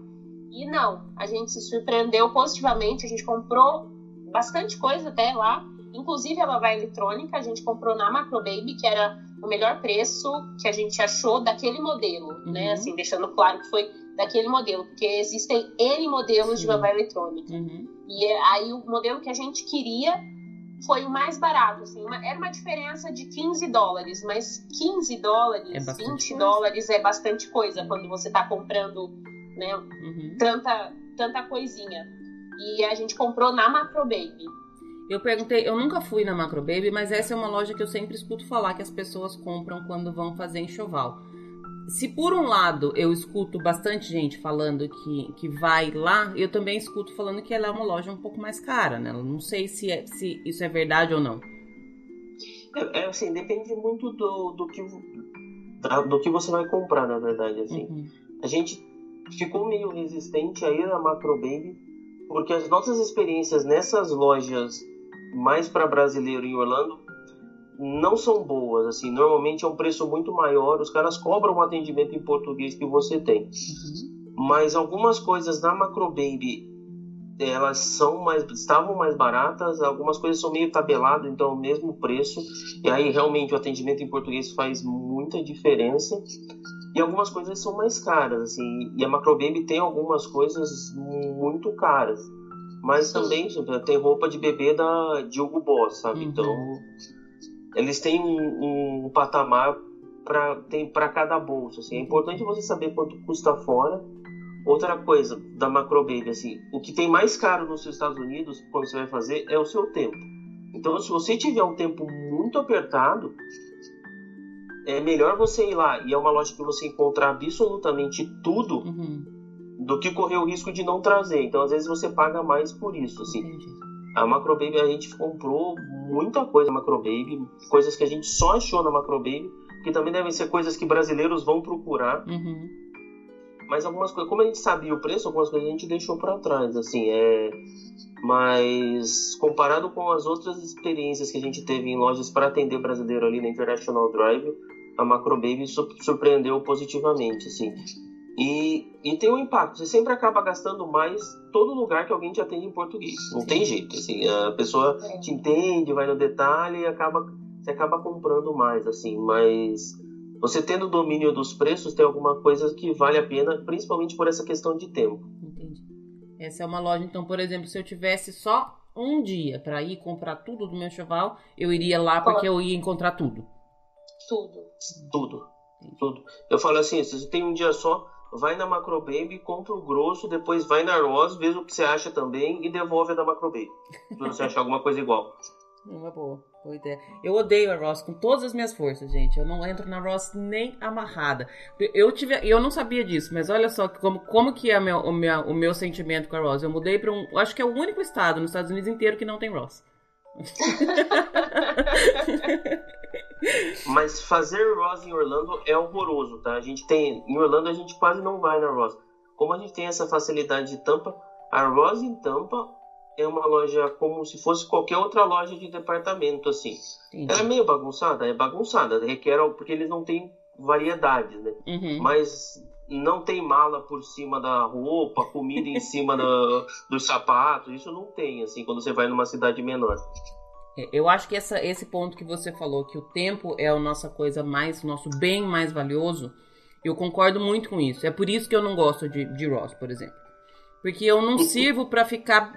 E não, a gente se surpreendeu positivamente, a gente comprou bastante coisa até lá. Inclusive a babá eletrônica a gente comprou na Macro Baby, que era o melhor preço que a gente achou daquele modelo, né? uhum. né? Assim, deixando claro que foi daquele modelo, porque existem N modelos Sim. de babá eletrônica. Uhum. E é, aí o modelo que a gente queria foi o mais barato, assim, uma, era uma diferença de 15 dólares, mas 15 dólares, é 20 coisa. dólares é bastante coisa quando você está comprando, né, uhum. tanta, tanta coisinha. E a gente comprou na Macro Baby. Eu perguntei, eu nunca fui na Macro Baby, mas essa é uma loja que eu sempre escuto falar que as pessoas compram quando vão fazer enxoval. Se por um lado eu escuto bastante gente falando que, que vai lá, eu também escuto falando que ela é uma loja um pouco mais cara, né? Eu não sei se, é, se isso é verdade ou não. É, é assim, depende muito do, do, que, do que você vai comprar, na verdade. Assim. Uhum. A gente ficou meio resistente a ir na Macro Baby, porque as nossas experiências nessas lojas mais para brasileiro em Orlando não são boas. Assim, normalmente é um preço muito maior. Os caras cobram um atendimento em português que você tem. Uhum. Mas algumas coisas na Macro Baby elas são mais estavam mais baratas, algumas coisas são meio tabeladas, então é o mesmo preço. E aí realmente o atendimento em português faz muita diferença. E algumas coisas são mais caras, assim. E a Macrobaby tem algumas coisas muito caras. Mas também tem roupa de bebê da de Hugo Boss, sabe? Uhum. Então, eles têm um, um patamar para cada bolso. Assim. É importante você saber quanto custa fora. Outra coisa da Macrobaby, assim, o que tem mais caro nos Estados Unidos quando você vai fazer é o seu tempo. Então, se você tiver um tempo muito apertado, é melhor você ir lá e é uma loja que você encontrar absolutamente tudo uhum. Do que correr o risco de não trazer. Então, às vezes você paga mais por isso, assim. A Macrobaby a gente comprou muita coisa Macrobaby, coisas que a gente só achou na Macrobaby, que também devem ser coisas que brasileiros vão procurar. Uhum. Mas algumas coisas, como a gente sabia o preço, algumas coisas a gente deixou para trás, assim, é mas comparado com as outras experiências que a gente teve em lojas para atender brasileiro ali na International Drive, a Macro Baby surpreendeu positivamente, assim. E, e tem um impacto, você sempre acaba gastando mais todo lugar que alguém te atende em português. Não tem jeito, assim, a pessoa é. te entende, vai no detalhe e acaba, você acaba comprando mais, assim, mas você tendo domínio dos preços, tem alguma coisa que vale a pena, principalmente por essa questão de tempo. Entendi. Essa é uma loja, então, por exemplo, se eu tivesse só um dia para ir comprar tudo do meu cheval, eu iria lá porque eu ia encontrar tudo. Tudo. Tudo. Tudo. Eu falo assim, se você tem um dia só, vai na Macrobaby, compra o grosso, depois vai na Ross, vê o que você acha também e devolve a da Macrobaby. se você achar alguma coisa igual. Uma boa, boa ideia. Eu odeio a Ross com todas as minhas forças, gente. Eu não entro na Ross nem amarrada. Eu tive, eu não sabia disso, mas olha só como, como que é meu, o, meu, o meu sentimento com a Ross. Eu mudei para um, acho que é o único estado nos Estados Unidos inteiro que não tem Ross. Mas fazer Ross em Orlando é horroroso, tá? A gente tem. Em Orlando a gente quase não vai na Ross. Como a gente tem essa facilidade de tampa, a Ross em Tampa é uma loja como se fosse qualquer outra loja de departamento, assim. Ela é meio bagunçada, é bagunçada, requer porque eles não têm variedade, né? Uhum. Mas não tem mala por cima da roupa, comida em cima do, dos sapatos, isso não tem, assim, quando você vai numa cidade menor. É, eu acho que essa, esse ponto que você falou, que o tempo é a nossa coisa mais, nosso bem mais valioso, eu concordo muito com isso. É por isso que eu não gosto de, de Ross, por exemplo. Porque eu não sirvo para ficar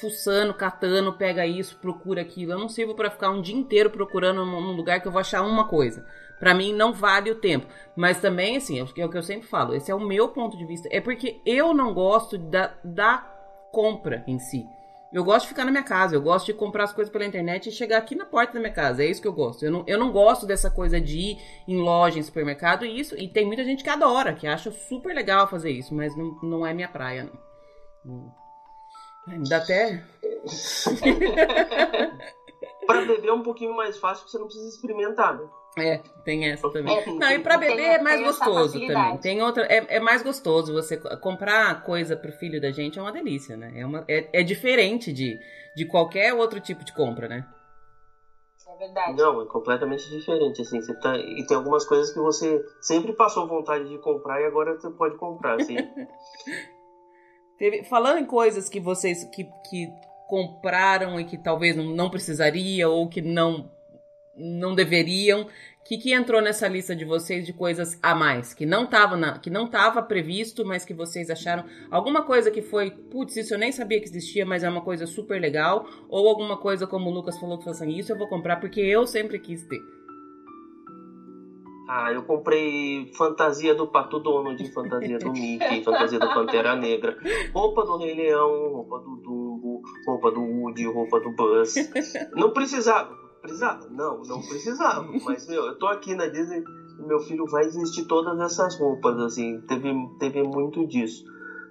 fuçando, catando, pega isso, procura aquilo. Eu não sirvo para ficar um dia inteiro procurando num lugar que eu vou achar uma coisa. Para mim não vale o tempo. Mas também, assim, é o que eu sempre falo, esse é o meu ponto de vista. É porque eu não gosto da, da compra em si. Eu gosto de ficar na minha casa, eu gosto de comprar as coisas pela internet e chegar aqui na porta da minha casa. É isso que eu gosto. Eu não, eu não gosto dessa coisa de ir em loja, em supermercado e isso. E tem muita gente que adora, que acha super legal fazer isso, mas não, não é minha praia, não. Me dá até. para beber é um pouquinho mais fácil, você não precisa experimentar, né? É, tem essa também. É, não, e pra beber é mais gostoso também. Tem outra. É, é mais gostoso você comprar coisa pro filho da gente, é uma delícia, né? É, uma, é, é diferente de, de qualquer outro tipo de compra, né? É verdade. Não, é completamente diferente, assim. Você tá, e tem algumas coisas que você sempre passou vontade de comprar e agora você pode comprar, assim. Teve, falando em coisas que vocês que, que compraram e que talvez não precisaria ou que não não deveriam. O que, que entrou nessa lista de vocês de coisas a mais? Que não estava na, que não estava previsto, mas que vocês acharam alguma coisa que foi, putz, isso eu nem sabia que existia, mas é uma coisa super legal, ou alguma coisa como o Lucas falou que foi assim, isso eu vou comprar porque eu sempre quis ter. Ah, eu comprei fantasia do Pato Donald, fantasia do Mickey, fantasia do Pantera Negra, roupa do Rei Leão, roupa do Dumbo, roupa do Woody, roupa do Buzz. Não precisava Precisava? Não, não precisava. Mas, meu, eu tô aqui na Disney meu filho vai vestir todas essas roupas, assim. Teve, teve muito disso.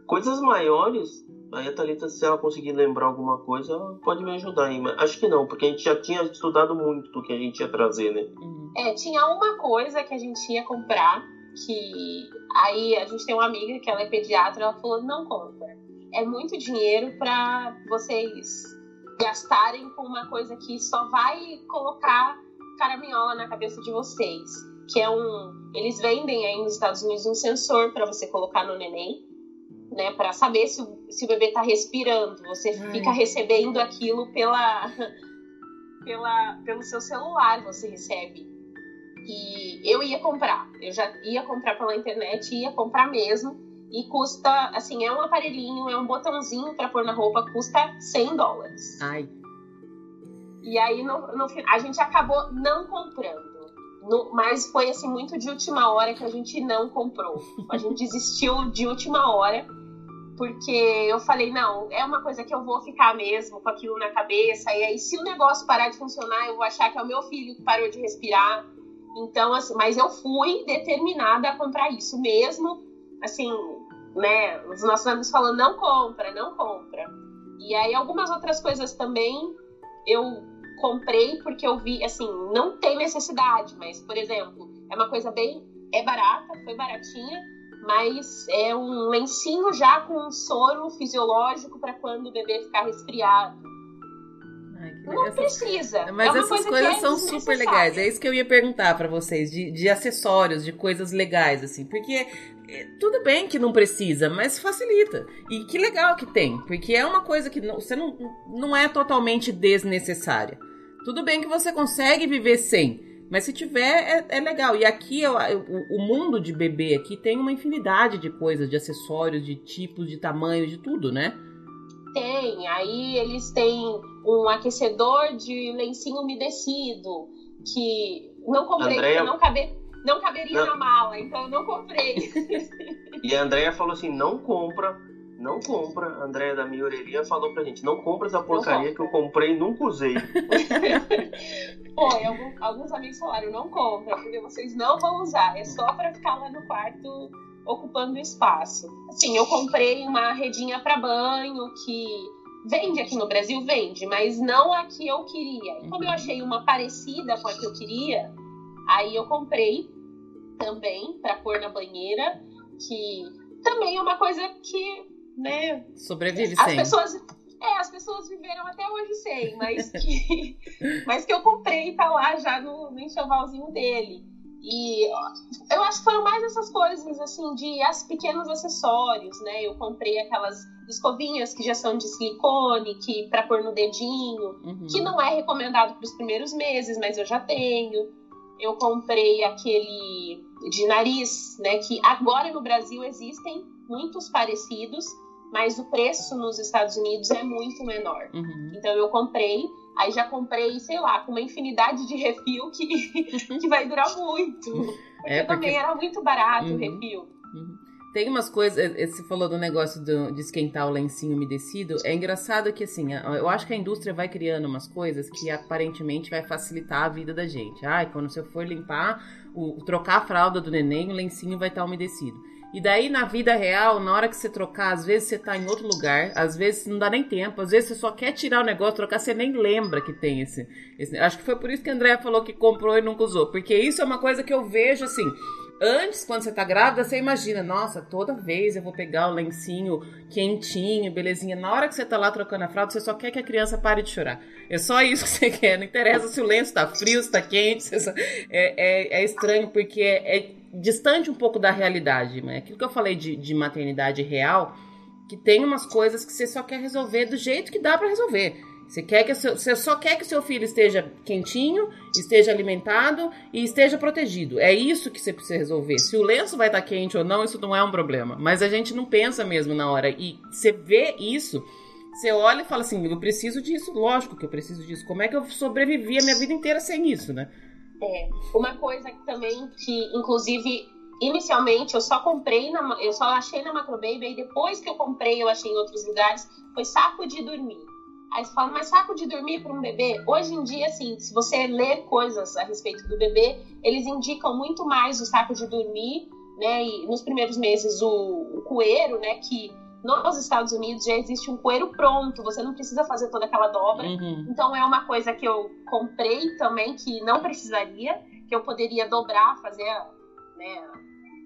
Coisas maiores, aí a Thalita, se ela conseguir lembrar alguma coisa, pode me ajudar aí. Mas acho que não, porque a gente já tinha estudado muito do que a gente ia trazer, né? É, tinha uma coisa que a gente ia comprar, que aí a gente tem uma amiga que ela é pediatra, ela falou, não compra. É muito dinheiro para vocês gastarem com uma coisa que só vai colocar caraminhola na cabeça de vocês. Que é um. Eles vendem aí nos Estados Unidos um sensor para você colocar no neném, né? Para saber se o, se o bebê tá respirando. Você hum. fica recebendo aquilo pela, pela, pelo seu celular, você recebe. E eu ia comprar, eu já ia comprar pela internet, ia comprar mesmo. E custa, assim, é um aparelhinho, é um botãozinho para pôr na roupa, custa 100 dólares. Ai. E aí no, no, a gente acabou não comprando. No, mas foi assim muito de última hora que a gente não comprou. A gente desistiu de última hora porque eu falei não, é uma coisa que eu vou ficar mesmo com aquilo na cabeça e aí se o negócio parar de funcionar, eu vou achar que é o meu filho que parou de respirar. Então assim, mas eu fui determinada a comprar isso mesmo, assim, né? Os nossos amigos falam não compra, não compra. E aí algumas outras coisas também eu comprei porque eu vi, assim, não tem necessidade, mas, por exemplo, é uma coisa bem. É barata, foi baratinha, mas é um lencinho já com um soro fisiológico para quando o bebê ficar resfriado. Não essas... precisa. Mas é essas coisas é são super legais. É isso que eu ia perguntar para vocês, de, de acessórios, de coisas legais, assim. Porque é, tudo bem que não precisa, mas facilita. E que legal que tem, porque é uma coisa que não, você não, não é totalmente desnecessária. Tudo bem que você consegue viver sem, mas se tiver, é, é legal. E aqui, eu, o, o, mundo de bebê aqui tem uma infinidade de coisas, de acessórios, de tipos, de tamanhos, de tudo, né? Tem. Aí eles têm um aquecedor de lencinho umedecido, que não comprei, Andréia... não, cabe, não caberia não. na mala, então eu não comprei. e a Andrea falou assim, não compra não compra. A Andréia da minha orelhinha falou pra gente: não compra essa porcaria que eu comprei e nunca usei. Pô, algum, alguns amigos falaram: não compra, porque vocês não vão usar. É só pra ficar lá no quarto ocupando espaço. Assim, eu comprei uma redinha para banho que vende aqui no Brasil, vende, mas não a que eu queria. E como eu achei uma parecida com a que eu queria, aí eu comprei também para pôr na banheira, que também é uma coisa que né? Sobrevive as sem. Pessoas, é, as pessoas viveram até hoje sem, mas que, mas que eu comprei e tá lá já no, no enxovalzinho dele. E eu acho que foram mais essas coisas, assim, de as pequenos acessórios, né? Eu comprei aquelas escovinhas que já são de silicone, que para pôr no dedinho, uhum. que não é recomendado para os primeiros meses, mas eu já tenho. Eu comprei aquele de nariz, né? Que agora no Brasil existem muitos parecidos, mas o preço nos Estados Unidos é muito menor. Uhum. Então eu comprei, aí já comprei, sei lá, com uma infinidade de refil que, que vai durar muito. Porque, é porque... também era muito barato uhum. o refil. Uhum. Tem umas coisas, você falou do negócio do, de esquentar o lencinho umedecido. É engraçado que, assim, eu acho que a indústria vai criando umas coisas que aparentemente vai facilitar a vida da gente. Ai, quando você for limpar, o, trocar a fralda do neném, o lencinho vai estar umedecido. E daí, na vida real, na hora que você trocar, às vezes você tá em outro lugar, às vezes não dá nem tempo, às vezes você só quer tirar o negócio, trocar, você nem lembra que tem esse. esse... Acho que foi por isso que a Andrea falou que comprou e nunca usou. Porque isso é uma coisa que eu vejo assim. Antes, quando você tá grávida, você imagina, nossa, toda vez eu vou pegar o lencinho quentinho, belezinha. Na hora que você tá lá trocando a fralda, você só quer que a criança pare de chorar. É só isso que você quer. Não interessa se o lenço tá frio, se tá quente. Só... É, é, é, estranho porque é, é, distante um pouco da realidade. Né? Aquilo que eu falei de, de maternidade real, que tem umas coisas que você só quer resolver do jeito que dá para resolver. Você, quer que seu, você só quer que seu filho esteja quentinho, esteja alimentado e esteja protegido. É isso que você precisa resolver. Se o lenço vai estar quente ou não, isso não é um problema. Mas a gente não pensa mesmo na hora. E você vê isso, você olha e fala assim: eu preciso disso, lógico que eu preciso disso. Como é que eu sobrevivi a minha vida inteira sem isso, né? É. Uma coisa também que, inclusive, inicialmente eu só comprei, na, eu só achei na Macrobaby, e depois que eu comprei, eu achei em outros lugares, foi saco de dormir. Aí você fala, mas saco de dormir para um bebê? Hoje em dia, assim, se você ler coisas a respeito do bebê, eles indicam muito mais o saco de dormir, né? E nos primeiros meses o, o coeiro, né? Que nos Estados Unidos já existe um coeiro pronto, você não precisa fazer toda aquela dobra. Uhum. Então é uma coisa que eu comprei também que não precisaria, que eu poderia dobrar, fazer né,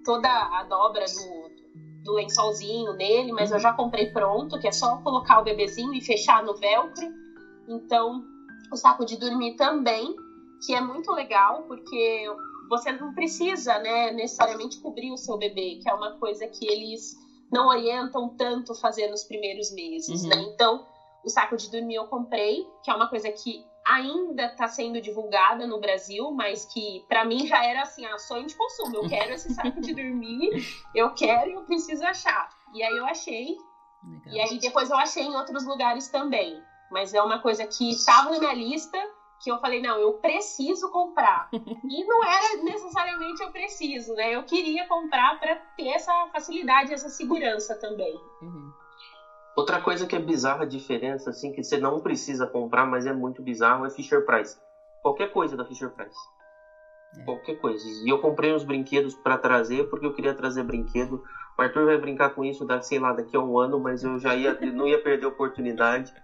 toda a dobra do, do lençolzinho nele, mas eu já comprei pronto, que é só colocar o bebezinho e fechar no velcro. Então, o saco de dormir também, que é muito legal, porque você não precisa, né, necessariamente cobrir o seu bebê, que é uma coisa que eles não orientam tanto fazer nos primeiros meses, uhum. né? Então, o saco de dormir eu comprei, que é uma coisa que ainda está sendo divulgada no Brasil, mas que para mim já era assim, a sonho de consumo. Eu quero esse saco de dormir, eu quero e eu preciso achar. E aí eu achei. Legal. E aí depois eu achei em outros lugares também. Mas é uma coisa que estava na minha lista que eu falei, não, eu preciso comprar. E não era necessariamente eu preciso, né? Eu queria comprar para ter essa facilidade, essa segurança também. Uhum. Outra coisa que é bizarra a diferença, assim, que você não precisa comprar, mas é muito bizarro, é Fisher Price. Qualquer coisa da Fisher Price. É. Qualquer coisa. E eu comprei uns brinquedos para trazer, porque eu queria trazer brinquedo. O Arthur vai brincar com isso, sei lá, daqui a um ano, mas eu já ia, não ia perder a oportunidade.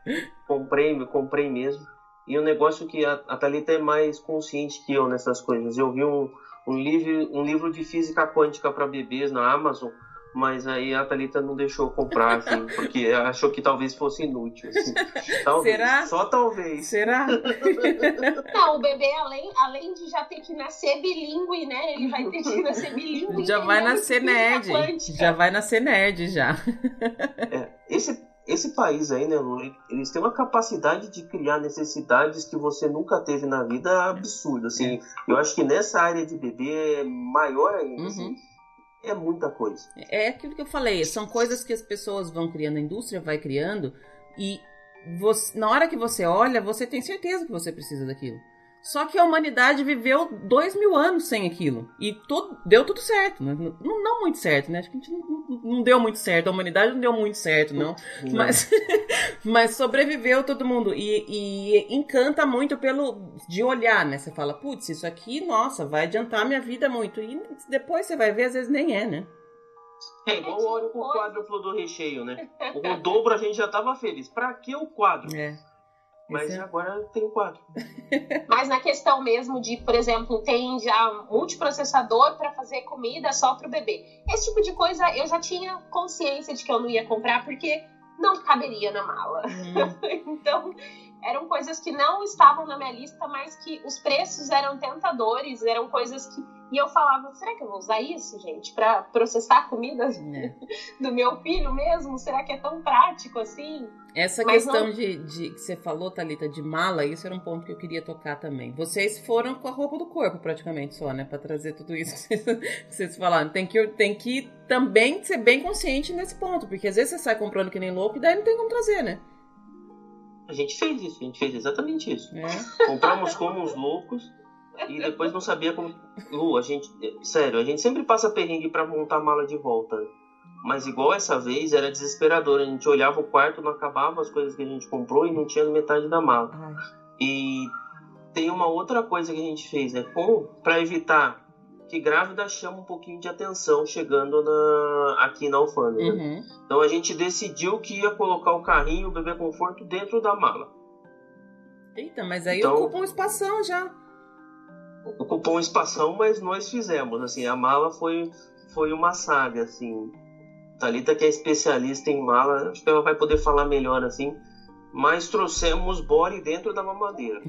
Comprei, comprei mesmo. E um negócio que a, a Thalita é mais consciente que eu nessas coisas. Eu vi um, um, livro, um livro de física quântica para bebês na Amazon mas aí a Thalita não deixou comprar, assim, porque achou que talvez fosse inútil. Assim. Talvez, Será? Só talvez. Será? Não, o bebê, além, além de já ter que nascer bilíngue, né? Ele vai ter que nascer bilíngue. Já vai nascer nerd. Já vai nascer nerd, já. É, esse, esse país aí, né, eles têm uma capacidade de criar necessidades que você nunca teve na vida absurda, assim. Eu acho que nessa área de bebê é maior ainda, assim. uhum. assim é muita coisa. É aquilo que eu falei, são coisas que as pessoas vão criando, a indústria vai criando, e você, na hora que você olha, você tem certeza que você precisa daquilo. Só que a humanidade viveu dois mil anos sem aquilo. E todo, deu tudo certo. Não, não, não, muito certo, né? Acho que a gente não, não, deu muito certo. A humanidade não deu muito certo, não. não. Mas, mas sobreviveu todo mundo. E, e, encanta muito pelo de olhar, né? Você fala, putz, isso aqui, nossa, vai adiantar minha vida muito. E depois você vai ver, às vezes nem é, né? É igual o óleo com o quádruplo do recheio, né? O dobro a gente já tava feliz. Pra que o quadro? É. Mas é... agora tem quatro. Mas na questão mesmo de, por exemplo, tem já multiprocessador para fazer comida só para o bebê. Esse tipo de coisa eu já tinha consciência de que eu não ia comprar porque não caberia na mala. Hum. então, eram coisas que não estavam na minha lista, mas que os preços eram tentadores, eram coisas que. E eu falava, será que eu vou usar isso, gente, para processar a comida é. do meu filho mesmo? Será que é tão prático assim? Essa mas questão não... de, de que você falou, Thalita, de mala, isso era um ponto que eu queria tocar também. Vocês foram com a roupa do corpo, praticamente, só, né? Pra trazer tudo isso que vocês falaram. Tem que, tem que também ser bem consciente nesse ponto, porque às vezes você sai comprando que nem louco e daí não tem como trazer, né? A gente fez isso, a gente fez exatamente isso. É. Compramos como uns loucos e depois não sabia como. Lu, a gente. Sério, a gente sempre passa perrengue para montar a mala de volta. Mas igual essa vez era desesperador. A gente olhava o quarto, não acabava as coisas que a gente comprou e não tinha metade da mala. Ai. E tem uma outra coisa que a gente fez, né? Para evitar que grávida chama um pouquinho de atenção chegando na, aqui na alfândega. Uhum. Então a gente decidiu que ia colocar o carrinho, o bebê conforto dentro da mala. Eita, mas aí então, ocupa um espação já. Ocupou um espação, mas nós fizemos. Assim, a mala foi, foi uma saga, assim. Talita que é especialista em mala, acho que ela vai poder falar melhor assim mas trouxemos body dentro da mamadeira.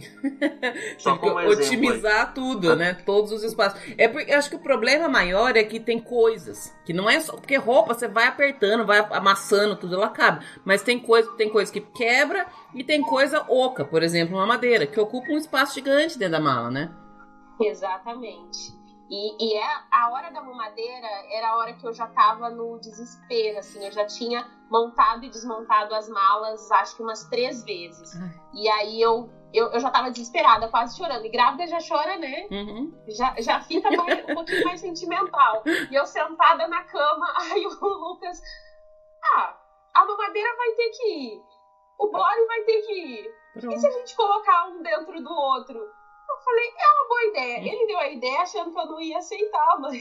Só como exemplo, otimizar aí. tudo, né? Todos os espaços. É porque acho que o problema maior é que tem coisas que não é só porque roupa você vai apertando, vai amassando tudo, ela cabe. Mas tem coisa, tem coisa que quebra e tem coisa oca, por exemplo, uma madeira que ocupa um espaço gigante dentro da mala, né? Exatamente. E, e é, a hora da mamadeira era a hora que eu já tava no desespero, assim, eu já tinha montado e desmontado as malas, acho que umas três vezes. Ai. E aí eu, eu, eu, já tava desesperada, quase chorando. E grávida já chora, né? Uhum. Já, já fica mais, um pouquinho mais sentimental. E eu sentada na cama, aí o Lucas. Ah, a mamadeira vai ter que ir. O body vai ter que ir. Pronto. E se a gente colocar um dentro do outro? Eu falei, é uma boa ideia. Ele deu a ideia achando que eu não ia aceitar, mas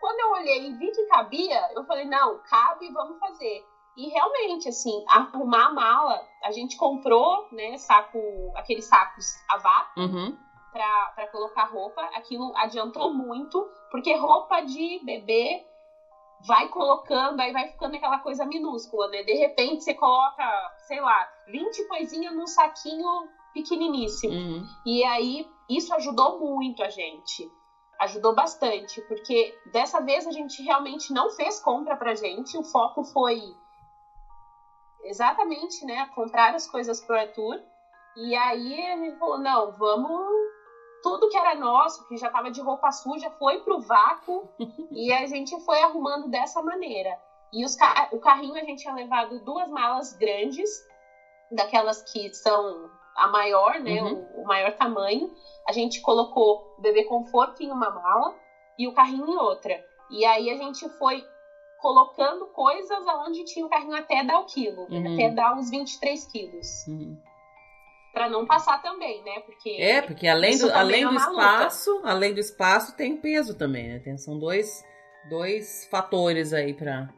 quando eu olhei e vi que cabia, eu falei, não, cabe, vamos fazer. E realmente, assim, arrumar a mala, a gente comprou, né, saco, aqueles sacos a vácuo uhum. pra, pra colocar roupa. Aquilo adiantou muito, porque roupa de bebê vai colocando, aí vai ficando aquela coisa minúscula, né? De repente você coloca, sei lá, 20 coisinhas num saquinho pequeniníssimo. Uhum. E aí isso ajudou muito a gente. Ajudou bastante, porque dessa vez a gente realmente não fez compra pra gente, o foco foi exatamente, né, comprar as coisas pro Arthur. E aí gente falou, não, vamos. Tudo que era nosso, que já tava de roupa suja, foi pro vácuo e a gente foi arrumando dessa maneira. E os, o carrinho a gente tinha levado duas malas grandes, daquelas que são a maior, né? Uhum. O, o, maior tamanho. A gente colocou o bebê conforto em uma mala e o carrinho em outra. E aí a gente foi colocando coisas aonde tinha o carrinho até dar o quilo, uhum. até dar uns 23 quilos. Uhum. Para não passar também, né? Porque é, porque além do, além é do espaço, luta. além do espaço, tem peso também, né? são dois, dois fatores aí para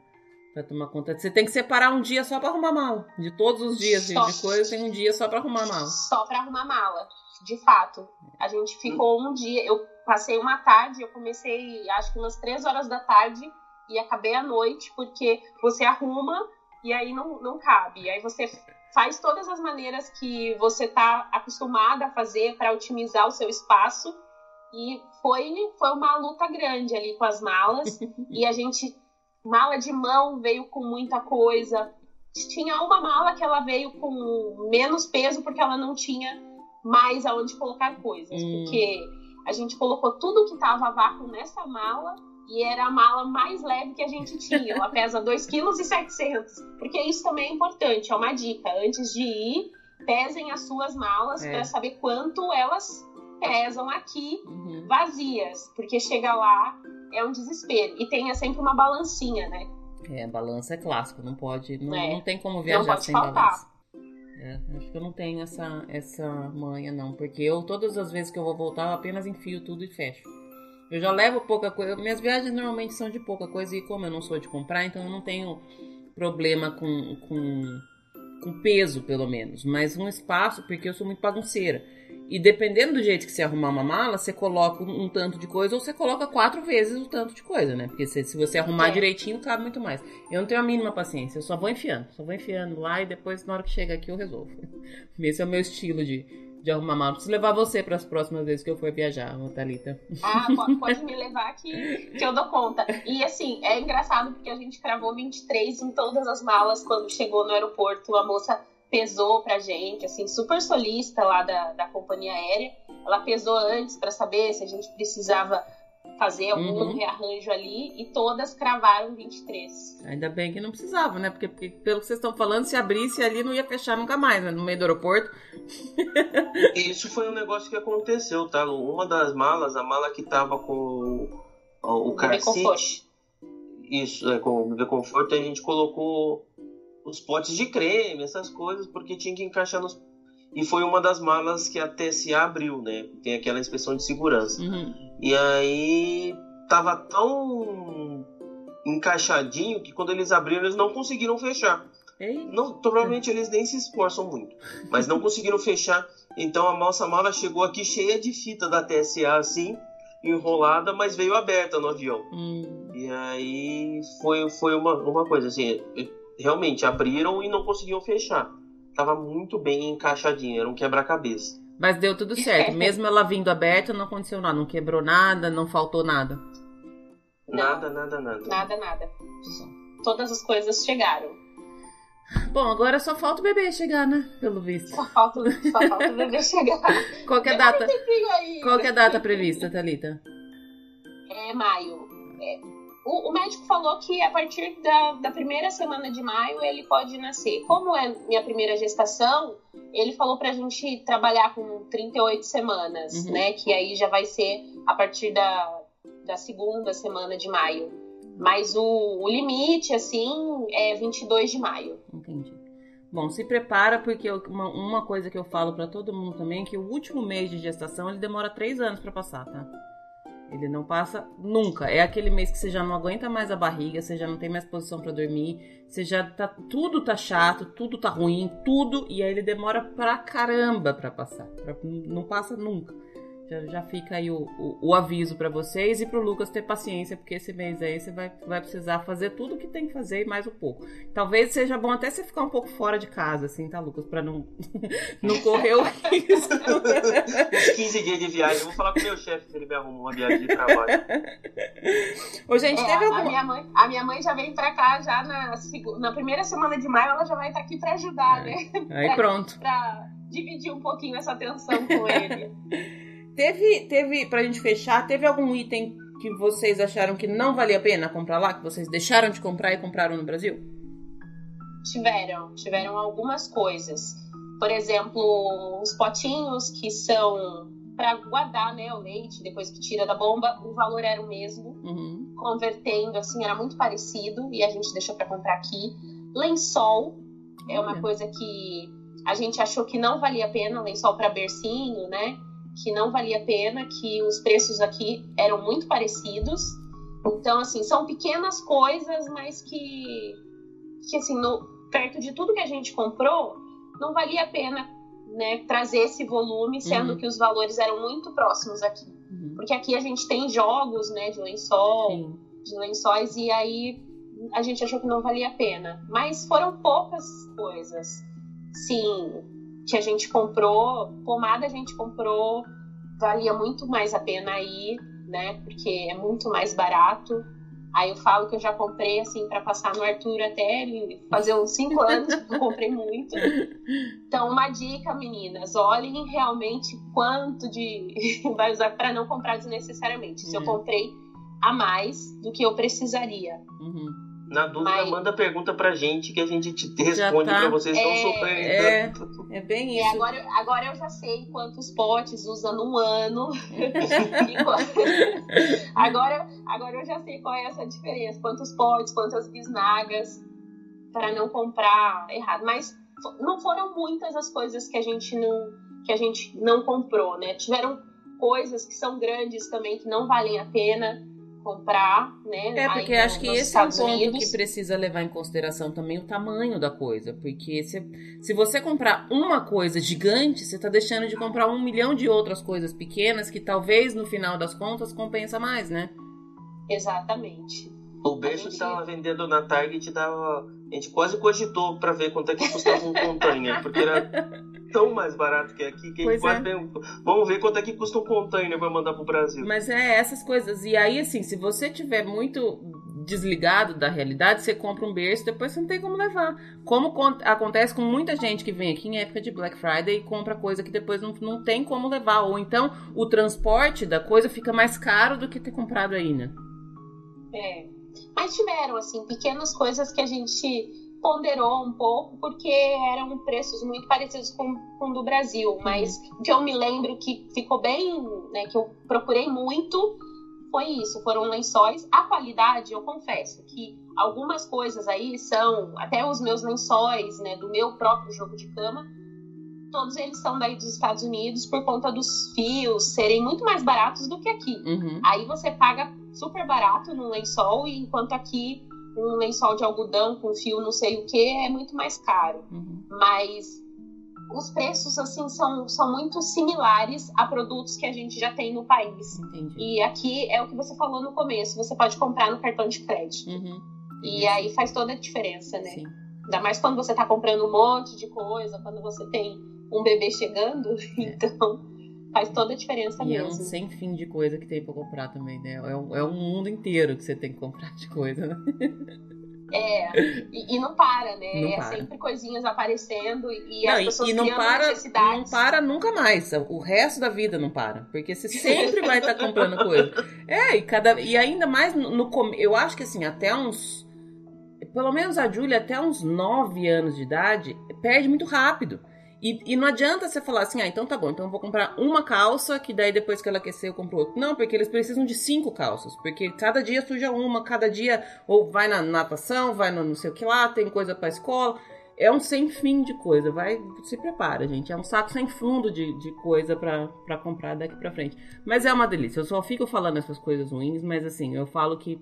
para tomar conta. Você tem que separar um dia só para arrumar mala. De todos os dias só, de coisa, tem um dia só para arrumar mala. Só para arrumar mala. De fato. A gente ficou um dia. Eu passei uma tarde, eu comecei acho que umas três horas da tarde e acabei à noite, porque você arruma e aí não, não cabe. E aí você faz todas as maneiras que você tá acostumada a fazer para otimizar o seu espaço. E foi, foi uma luta grande ali com as malas. e a gente mala de mão veio com muita coisa. Tinha uma mala que ela veio com menos peso porque ela não tinha mais aonde colocar coisas. Hum. Porque a gente colocou tudo que estava vácuo nessa mala e era a mala mais leve que a gente tinha. Ela pesa 2,7 kg. Porque isso também é importante, é uma dica. Antes de ir, pesem as suas malas é. para saber quanto elas pesam aqui uhum. vazias. Porque chega lá, é um desespero. E tenha sempre uma balancinha, né? É, balança é clássico, não pode, não, é. não tem como viajar sem faltar. balança. É, acho que eu não tenho essa, essa manha, não, porque eu, todas as vezes que eu vou voltar, eu apenas enfio tudo e fecho. Eu já levo pouca coisa, minhas viagens normalmente são de pouca coisa, e como eu não sou de comprar, então eu não tenho problema com, com, com peso, pelo menos, mas um espaço, porque eu sou muito bagunceira. E dependendo do jeito que você arrumar uma mala, você coloca um, tanto de coisa ou você coloca quatro vezes o tanto de coisa, né? Porque se, se você arrumar é. direitinho, cabe muito mais. Eu não tenho a mínima paciência, eu só vou enfiando. Só vou enfiando lá e depois, na hora que chega aqui, eu resolvo. Esse é o meu estilo de, de arrumar mala. Preciso levar você para as próximas vezes que eu for viajar, Thalita. Ah, pode me levar que, que eu dou conta. E assim, é engraçado porque a gente cravou 23 em todas as malas quando chegou no aeroporto. A moça pesou pra gente, assim, super solista lá da, da companhia aérea. Ela pesou antes para saber se a gente precisava fazer algum uhum. rearranjo ali e todas cravaram 23. Ainda bem que não precisava, né? Porque, porque, pelo que vocês estão falando, se abrisse ali não ia fechar nunca mais, né? No meio do aeroporto. Isso foi um negócio que aconteceu, tá? Uma das malas, a mala que tava com o, o car Isso, é, com o bebê conforto, a gente colocou os potes de creme, essas coisas, porque tinha que encaixar nos. E foi uma das malas que a TSA abriu, né? Tem aquela inspeção de segurança. Uhum. E aí tava tão encaixadinho que quando eles abriram eles não conseguiram fechar. Não, provavelmente eles nem se esforçam muito, mas não conseguiram fechar. Então a nossa mala chegou aqui cheia de fita da TSA assim, enrolada, mas veio aberta no avião. Hum. E aí foi, foi uma, uma coisa assim realmente abriram e não conseguiam fechar. Tava muito bem encaixadinho, era um quebra-cabeça. Mas deu tudo certo. Mesmo ela vindo aberta, não aconteceu nada. Não quebrou nada, não faltou nada. Nada, nada, nada. Nada, nada. Todas as coisas chegaram. Bom, agora só falta o bebê chegar, né? Pelo visto. Só falta, só falta o bebê chegar. Qual é a data? Qual é a data prevista, Thalita? É maio. É, o, o, médico falou que a partir da, da, primeira semana de maio ele pode nascer. Como é minha primeira gestação, ele falou pra gente trabalhar com 38 semanas, uhum. né? Que aí já vai ser a partir da, da segunda semana de maio. Mas o, o limite, assim, é 22 de maio. Entendi. Bom, se prepara, porque uma, uma coisa que eu falo para todo mundo também é que o último mês de gestação ele demora três anos para passar, tá? Ele não passa nunca. É aquele mês que você já não aguenta mais a barriga, você já não tem mais posição para dormir, você já tá tudo tá chato, tudo tá ruim, tudo e aí ele demora pra caramba para passar. Pra, não passa nunca. Já, já fica aí o, o, o aviso para vocês e pro Lucas ter paciência, porque esse mês aí você vai, vai precisar fazer tudo o que tem que fazer e mais um pouco. Talvez seja bom até você ficar um pouco fora de casa, assim, tá, Lucas? Pra não, não correr o risco. Uns 15 dias de viagem, eu vou falar com o meu chefe se ele me arruma uma viagem de trabalho. Ô, gente, é, teve alguma... a, minha mãe, a minha mãe já vem pra cá, já na, na primeira semana de maio, ela já vai estar aqui pra ajudar, é. né? Aí pra, pronto. Pra dividir um pouquinho essa atenção com ele. teve, teve, pra gente fechar, teve algum item que vocês acharam que não valia a pena comprar lá, que vocês deixaram de comprar e compraram no Brasil? Tiveram, tiveram algumas coisas. Por exemplo, os potinhos que são para guardar né, o leite depois que tira da bomba, o valor era o mesmo. Uhum. Convertendo, assim, era muito parecido e a gente deixou para comprar aqui. Lençol é uma coisa que a gente achou que não valia a pena, lençol para bercinho, né? Que não valia a pena, que os preços aqui eram muito parecidos. Então, assim, são pequenas coisas, mas que, que assim, no, perto de tudo que a gente comprou, não valia a pena né, trazer esse volume, sendo uhum. que os valores eram muito próximos aqui. Uhum. Porque aqui a gente tem jogos né, de lençol, Sim. de lençóis, e aí a gente achou que não valia a pena. Mas foram poucas coisas. Sim, que a gente comprou, pomada a gente comprou, valia muito mais a pena aí, né? Porque é muito mais barato. Aí eu falo que eu já comprei, assim, para passar no Arthur até ele fazer uns 5 anos, porque eu comprei muito. Então, uma dica, meninas, olhem realmente quanto de vai usar para não comprar desnecessariamente. Se eu uhum. comprei a mais do que eu precisaria. Uhum. Na dúvida, Mas... manda pergunta pra gente que a gente te responde tá. pra vocês não é, sofrerem é, tanto. É bem é, isso. É, agora, agora eu já sei quantos potes usa num ano. agora, agora eu já sei qual é essa diferença. Quantos potes, quantas bisnagas para não comprar errado. Mas não foram muitas as coisas que a gente não, que a gente não comprou, né? Tiveram coisas que são grandes também que não valem a pena comprar, né? É, porque acho que esse Estados é um ponto Unidos. que precisa levar em consideração também o tamanho da coisa. Porque se, se você comprar uma coisa gigante, você está deixando de comprar um milhão de outras coisas pequenas que talvez no final das contas compensa mais, né? Exatamente. O beijo gente... que tava vendendo na Target dava. A gente quase cogitou para ver quanto é que custava um container, porque era tão mais barato que aqui que pois a gente é. vamos ver quanto é que custa um container para mandar pro Brasil. Mas é essas coisas. E aí, assim, se você tiver muito desligado da realidade, você compra um berço, depois você não tem como levar. Como acontece com muita gente que vem aqui em época de Black Friday e compra coisa que depois não, não tem como levar. Ou então o transporte da coisa fica mais caro do que ter comprado aí, né? É. Mas tiveram, assim, pequenas coisas que a gente ponderou um pouco, porque eram preços muito parecidos com, com o do Brasil. Uhum. Mas o que eu me lembro que ficou bem, né, que eu procurei muito, foi isso, foram lençóis. A qualidade, eu confesso que algumas coisas aí são, até os meus lençóis, né, do meu próprio jogo de cama, todos eles são daí dos Estados Unidos por conta dos fios serem muito mais baratos do que aqui. Uhum. Aí você paga super barato no lençol, enquanto aqui um lençol de algodão com fio não sei o que é muito mais caro. Uhum. Mas os preços assim são, são muito similares a produtos que a gente já tem no país. Entendi. E aqui é o que você falou no começo, você pode comprar no cartão de crédito. Uhum. E aí faz toda a diferença, né? Sim. Ainda mais quando você está comprando um monte de coisa, quando você tem um bebê chegando, é. então faz toda a diferença e mesmo. é um sem fim de coisa que tem para comprar também, né? É um, é um mundo inteiro que você tem que comprar de coisa, né? É, e, e, não para, né? Não é para. sempre coisinhas aparecendo e não, as pessoas e não para, Não para nunca mais. O resto da vida não para. Porque você sempre vai estar tá comprando coisa. É, e, cada, e ainda mais no, no. Eu acho que assim, até uns. Pelo menos a Júlia, até uns 9 anos de idade, perde muito rápido. E, e, não adianta você falar assim, ah, então tá bom, então eu vou comprar uma calça, que daí depois que ela aquecer eu compro outra. Não, porque eles precisam de cinco calças, porque cada dia suja uma, cada dia ou vai na natação, vai no não sei o que lá, tem coisa pra escola. É um sem fim de coisa, vai, se prepara, gente. É um saco sem fundo de, de coisa pra, pra comprar daqui pra frente. Mas é uma delícia, eu só fico falando essas coisas ruins, mas assim, eu falo que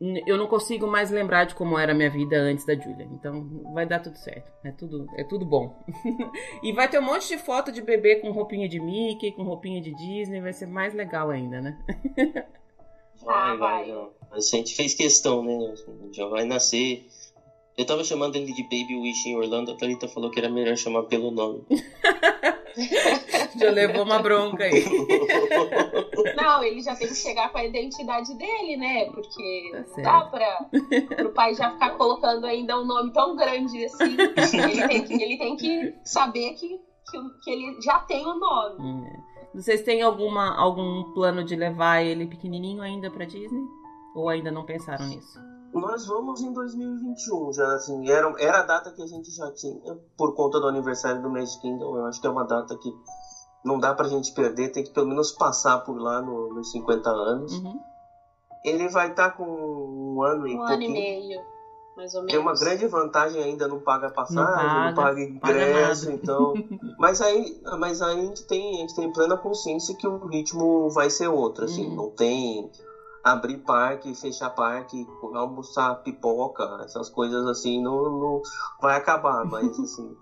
eu não consigo mais lembrar de como era a minha vida antes da Julia. Então vai dar tudo certo. É tudo, é tudo bom. e vai ter um monte de foto de bebê com roupinha de Mickey, com roupinha de Disney. Vai ser mais legal ainda, né? vai, vai. A gente fez questão, né? Já vai nascer. Eu tava chamando ele de Baby Wish em Orlando, a Thalita falou que era melhor chamar pelo nome. já levou uma bronca aí. Não, ele já tem que chegar com a identidade dele, né? Porque tá dá pra o pai já ficar colocando ainda um nome tão grande assim. ele, tem que, ele tem que saber que, que, que ele já tem o um nome. É. Vocês têm alguma, algum plano de levar ele pequenininho ainda para Disney? Ou ainda não pensaram nisso? Nós vamos em 2021, já assim, era, era a data que a gente já tinha, por conta do aniversário do Magic Kingdom, eu acho que é uma data que não dá pra gente perder, tem que pelo menos passar por lá no, nos 50 anos. Uhum. Ele vai estar tá com um ano e um ano e meio, mais ou menos. Tem uma grande vantagem ainda, não paga passagem, não paga, não paga ingresso, paga então. mas aí, mas aí a gente tem, a gente tem plena consciência que o ritmo vai ser outro, assim, uhum. não tem abrir parque, fechar parque, almoçar pipoca, essas coisas assim, não, não vai acabar, mas assim.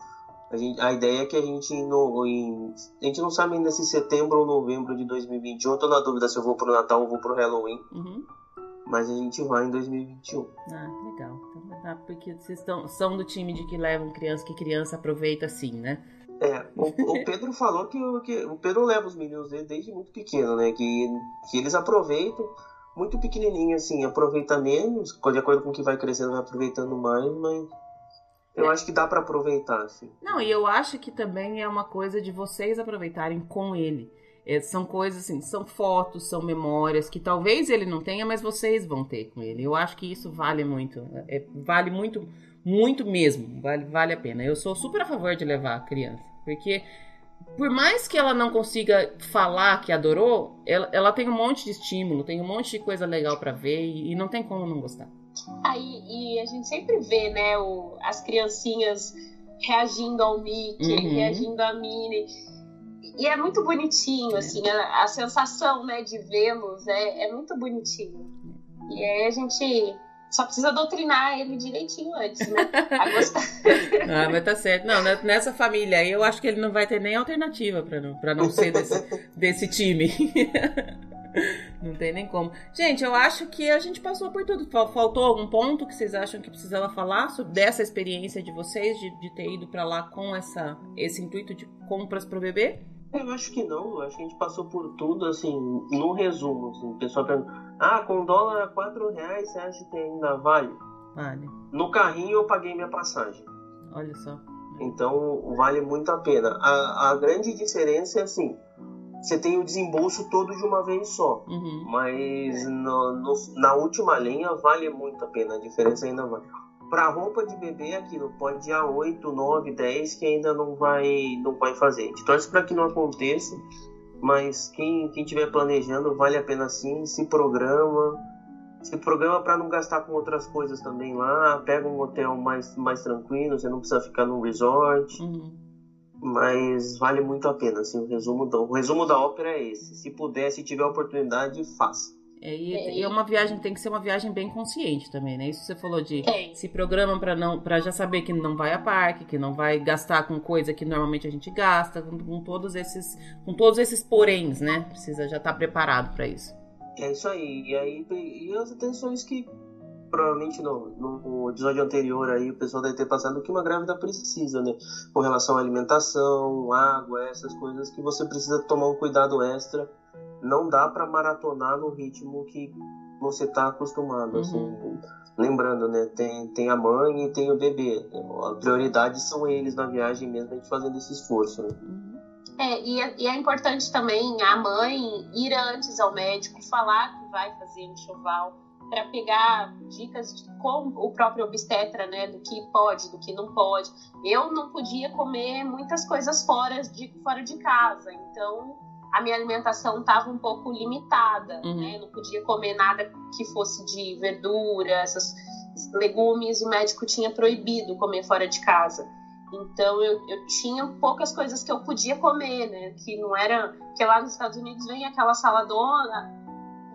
A, gente, a ideia é que a gente no, em, a gente não sabe ainda se setembro ou novembro de 2021. Tô na dúvida se eu vou pro Natal ou vou pro Halloween. Uhum. Mas a gente vai em 2021. Ah, legal. Então, porque vocês estão, são do time de que levam criança, que criança aproveita assim, né? É, o, o Pedro falou que, que, o Pedro leva os meninos dele desde muito pequeno, né? Que, que eles aproveitam muito pequenininho, assim, aproveita menos, de acordo com o que vai crescendo, vai aproveitando mais, mas eu acho que dá para aproveitar, assim. Não, e eu acho que também é uma coisa de vocês aproveitarem com ele. É, são coisas assim, são fotos, são memórias que talvez ele não tenha, mas vocês vão ter com ele. Eu acho que isso vale muito. É, vale muito, muito mesmo. Vale, vale a pena. Eu sou super a favor de levar a criança. Porque por mais que ela não consiga falar que adorou, ela, ela tem um monte de estímulo, tem um monte de coisa legal para ver e, e, não tem como não gostar. Aí, e a gente sempre vê, né, o, as criancinhas reagindo ao Mickey, uhum. reagindo à Minnie. E é muito bonitinho, assim, a, a sensação, né, de vê-los é, é muito bonitinho. E aí a gente só precisa doutrinar ele direitinho antes, né? A gostar. ah, mas tá certo. Não, né, nessa família aí eu acho que ele não vai ter nem alternativa para não, pra não ser desse, desse time. não tem nem como. Gente, eu acho que a gente passou por tudo. Faltou algum ponto que vocês acham que precisava falar sobre dessa experiência de vocês de, de ter ido para lá com essa, esse intuito de compras pro bebê? Eu acho que não, acho que a gente passou por tudo, assim, no resumo, assim, o pessoal pergunta, ah, com dólar a 4 reais, você acha que ainda vale? Vale. No carrinho eu paguei minha passagem. Olha só. Então vale muito a pena. A, a grande diferença é assim, você tem o desembolso todo de uma vez só. Uhum. Mas no, no, na última linha vale muito a pena, a diferença ainda vale. Para roupa de bebê, aquilo pode ir a 8, 9, 10 que ainda não vai, não vai fazer. A gente torce para que não aconteça, mas quem quem estiver planejando vale a pena sim, se programa. Se programa para não gastar com outras coisas também lá. Pega um hotel mais, mais tranquilo, você não precisa ficar num resort. Uhum. Mas vale muito a pena. Assim, o, resumo do, o resumo da ópera é esse. Se puder, se tiver oportunidade, faça. É, e, e, é uma viagem tem que ser uma viagem bem consciente também, né? Isso você falou de é. se programa para não para já saber que não vai a parque, que não vai gastar com coisa que normalmente a gente gasta, com, com todos esses com todos esses poréns, né? Precisa já estar tá preparado para isso. É isso aí. E aí e as atenções que provavelmente no, no episódio anterior aí o pessoal deve ter passado o que uma grávida precisa, né? Com relação à alimentação, água, essas coisas que você precisa tomar um cuidado extra não dá para maratonar no ritmo que você está acostumado. Assim. Uhum. Assim, lembrando, né? Tem, tem a mãe e tem o bebê. A prioridade são eles na viagem mesmo, a gente fazendo esse esforço. Né? Uhum. É, e é, e é importante também a mãe ir antes ao médico, falar que vai fazer um enxoval, para pegar dicas de como o próprio obstetra, né, do que pode, do que não pode. Eu não podia comer muitas coisas fora de, fora de casa, então a minha alimentação estava um pouco limitada, uhum. né? Não podia comer nada que fosse de verdura, essas legumes, o médico tinha proibido comer fora de casa. Então eu, eu tinha poucas coisas que eu podia comer, né? Que não era. Que lá nos Estados Unidos vem aquela saladona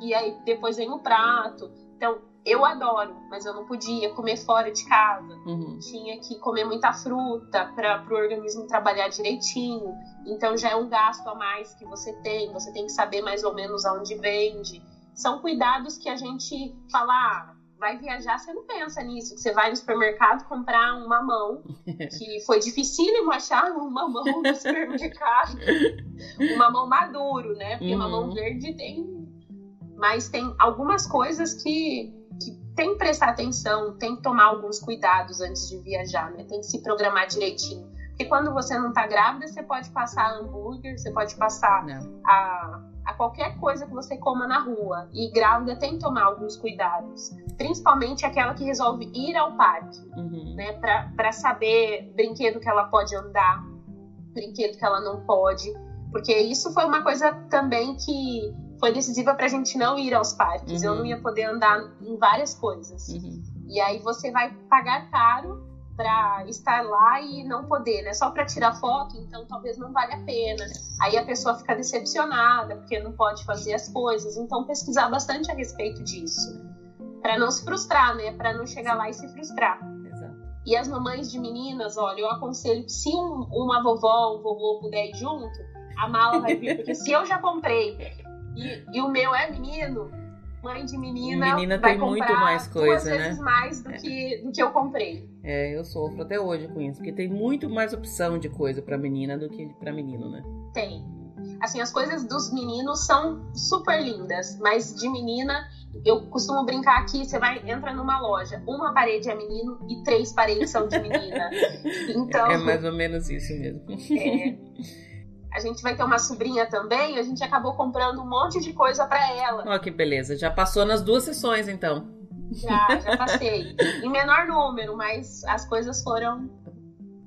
e aí depois vem o prato. Então eu adoro, mas eu não podia comer fora de casa. Uhum. Tinha que comer muita fruta para o organismo trabalhar direitinho. Então já é um gasto a mais que você tem. Você tem que saber mais ou menos aonde vende. São cuidados que a gente fala, ah, vai viajar, você não pensa nisso. Que você vai no supermercado comprar um mamão, que foi dificílimo achar um mamão no supermercado. um mamão maduro, né? Porque uhum. mamão verde tem. Mas tem algumas coisas que tem que prestar atenção, tem que tomar alguns cuidados antes de viajar, né? Tem que se programar direitinho. Porque quando você não tá grávida, você pode passar hambúrguer, você pode passar a, a qualquer coisa que você coma na rua. E grávida tem que tomar alguns cuidados. Principalmente aquela que resolve ir ao parque, uhum. né? Pra, pra saber brinquedo que ela pode andar, brinquedo que ela não pode. Porque isso foi uma coisa também que foi decisiva pra gente não ir aos parques. Uhum. Eu não ia poder andar em várias coisas. Uhum. E aí você vai pagar caro para estar lá e não poder, né? Só para tirar foto, então talvez não valha a pena. Aí a pessoa fica decepcionada porque não pode fazer as coisas. Então pesquisar bastante a respeito disso, para não se frustrar, né? Para não chegar lá e se frustrar. Exato. E as mamães de meninas, olha, eu aconselho que se um, uma vovó, um vovô puder ir junto, a mala vai vir, porque se eu já comprei e, e o meu é menino, mãe de menina, menina vai tem muito mais coisa, duas né? vezes mais do, é. que, do que eu comprei. É, eu sofro até hoje com isso, porque tem muito mais opção de coisa para menina do que para menino, né? Tem. Assim, as coisas dos meninos são super lindas, mas de menina, eu costumo brincar que você vai entra numa loja, uma parede é menino e três paredes são de menina. Então, é mais ou menos isso mesmo. É. a gente vai ter uma sobrinha também, a gente acabou comprando um monte de coisa para ela. Ó, oh, que beleza. Já passou nas duas sessões, então. Já, já passei. em menor número, mas as coisas foram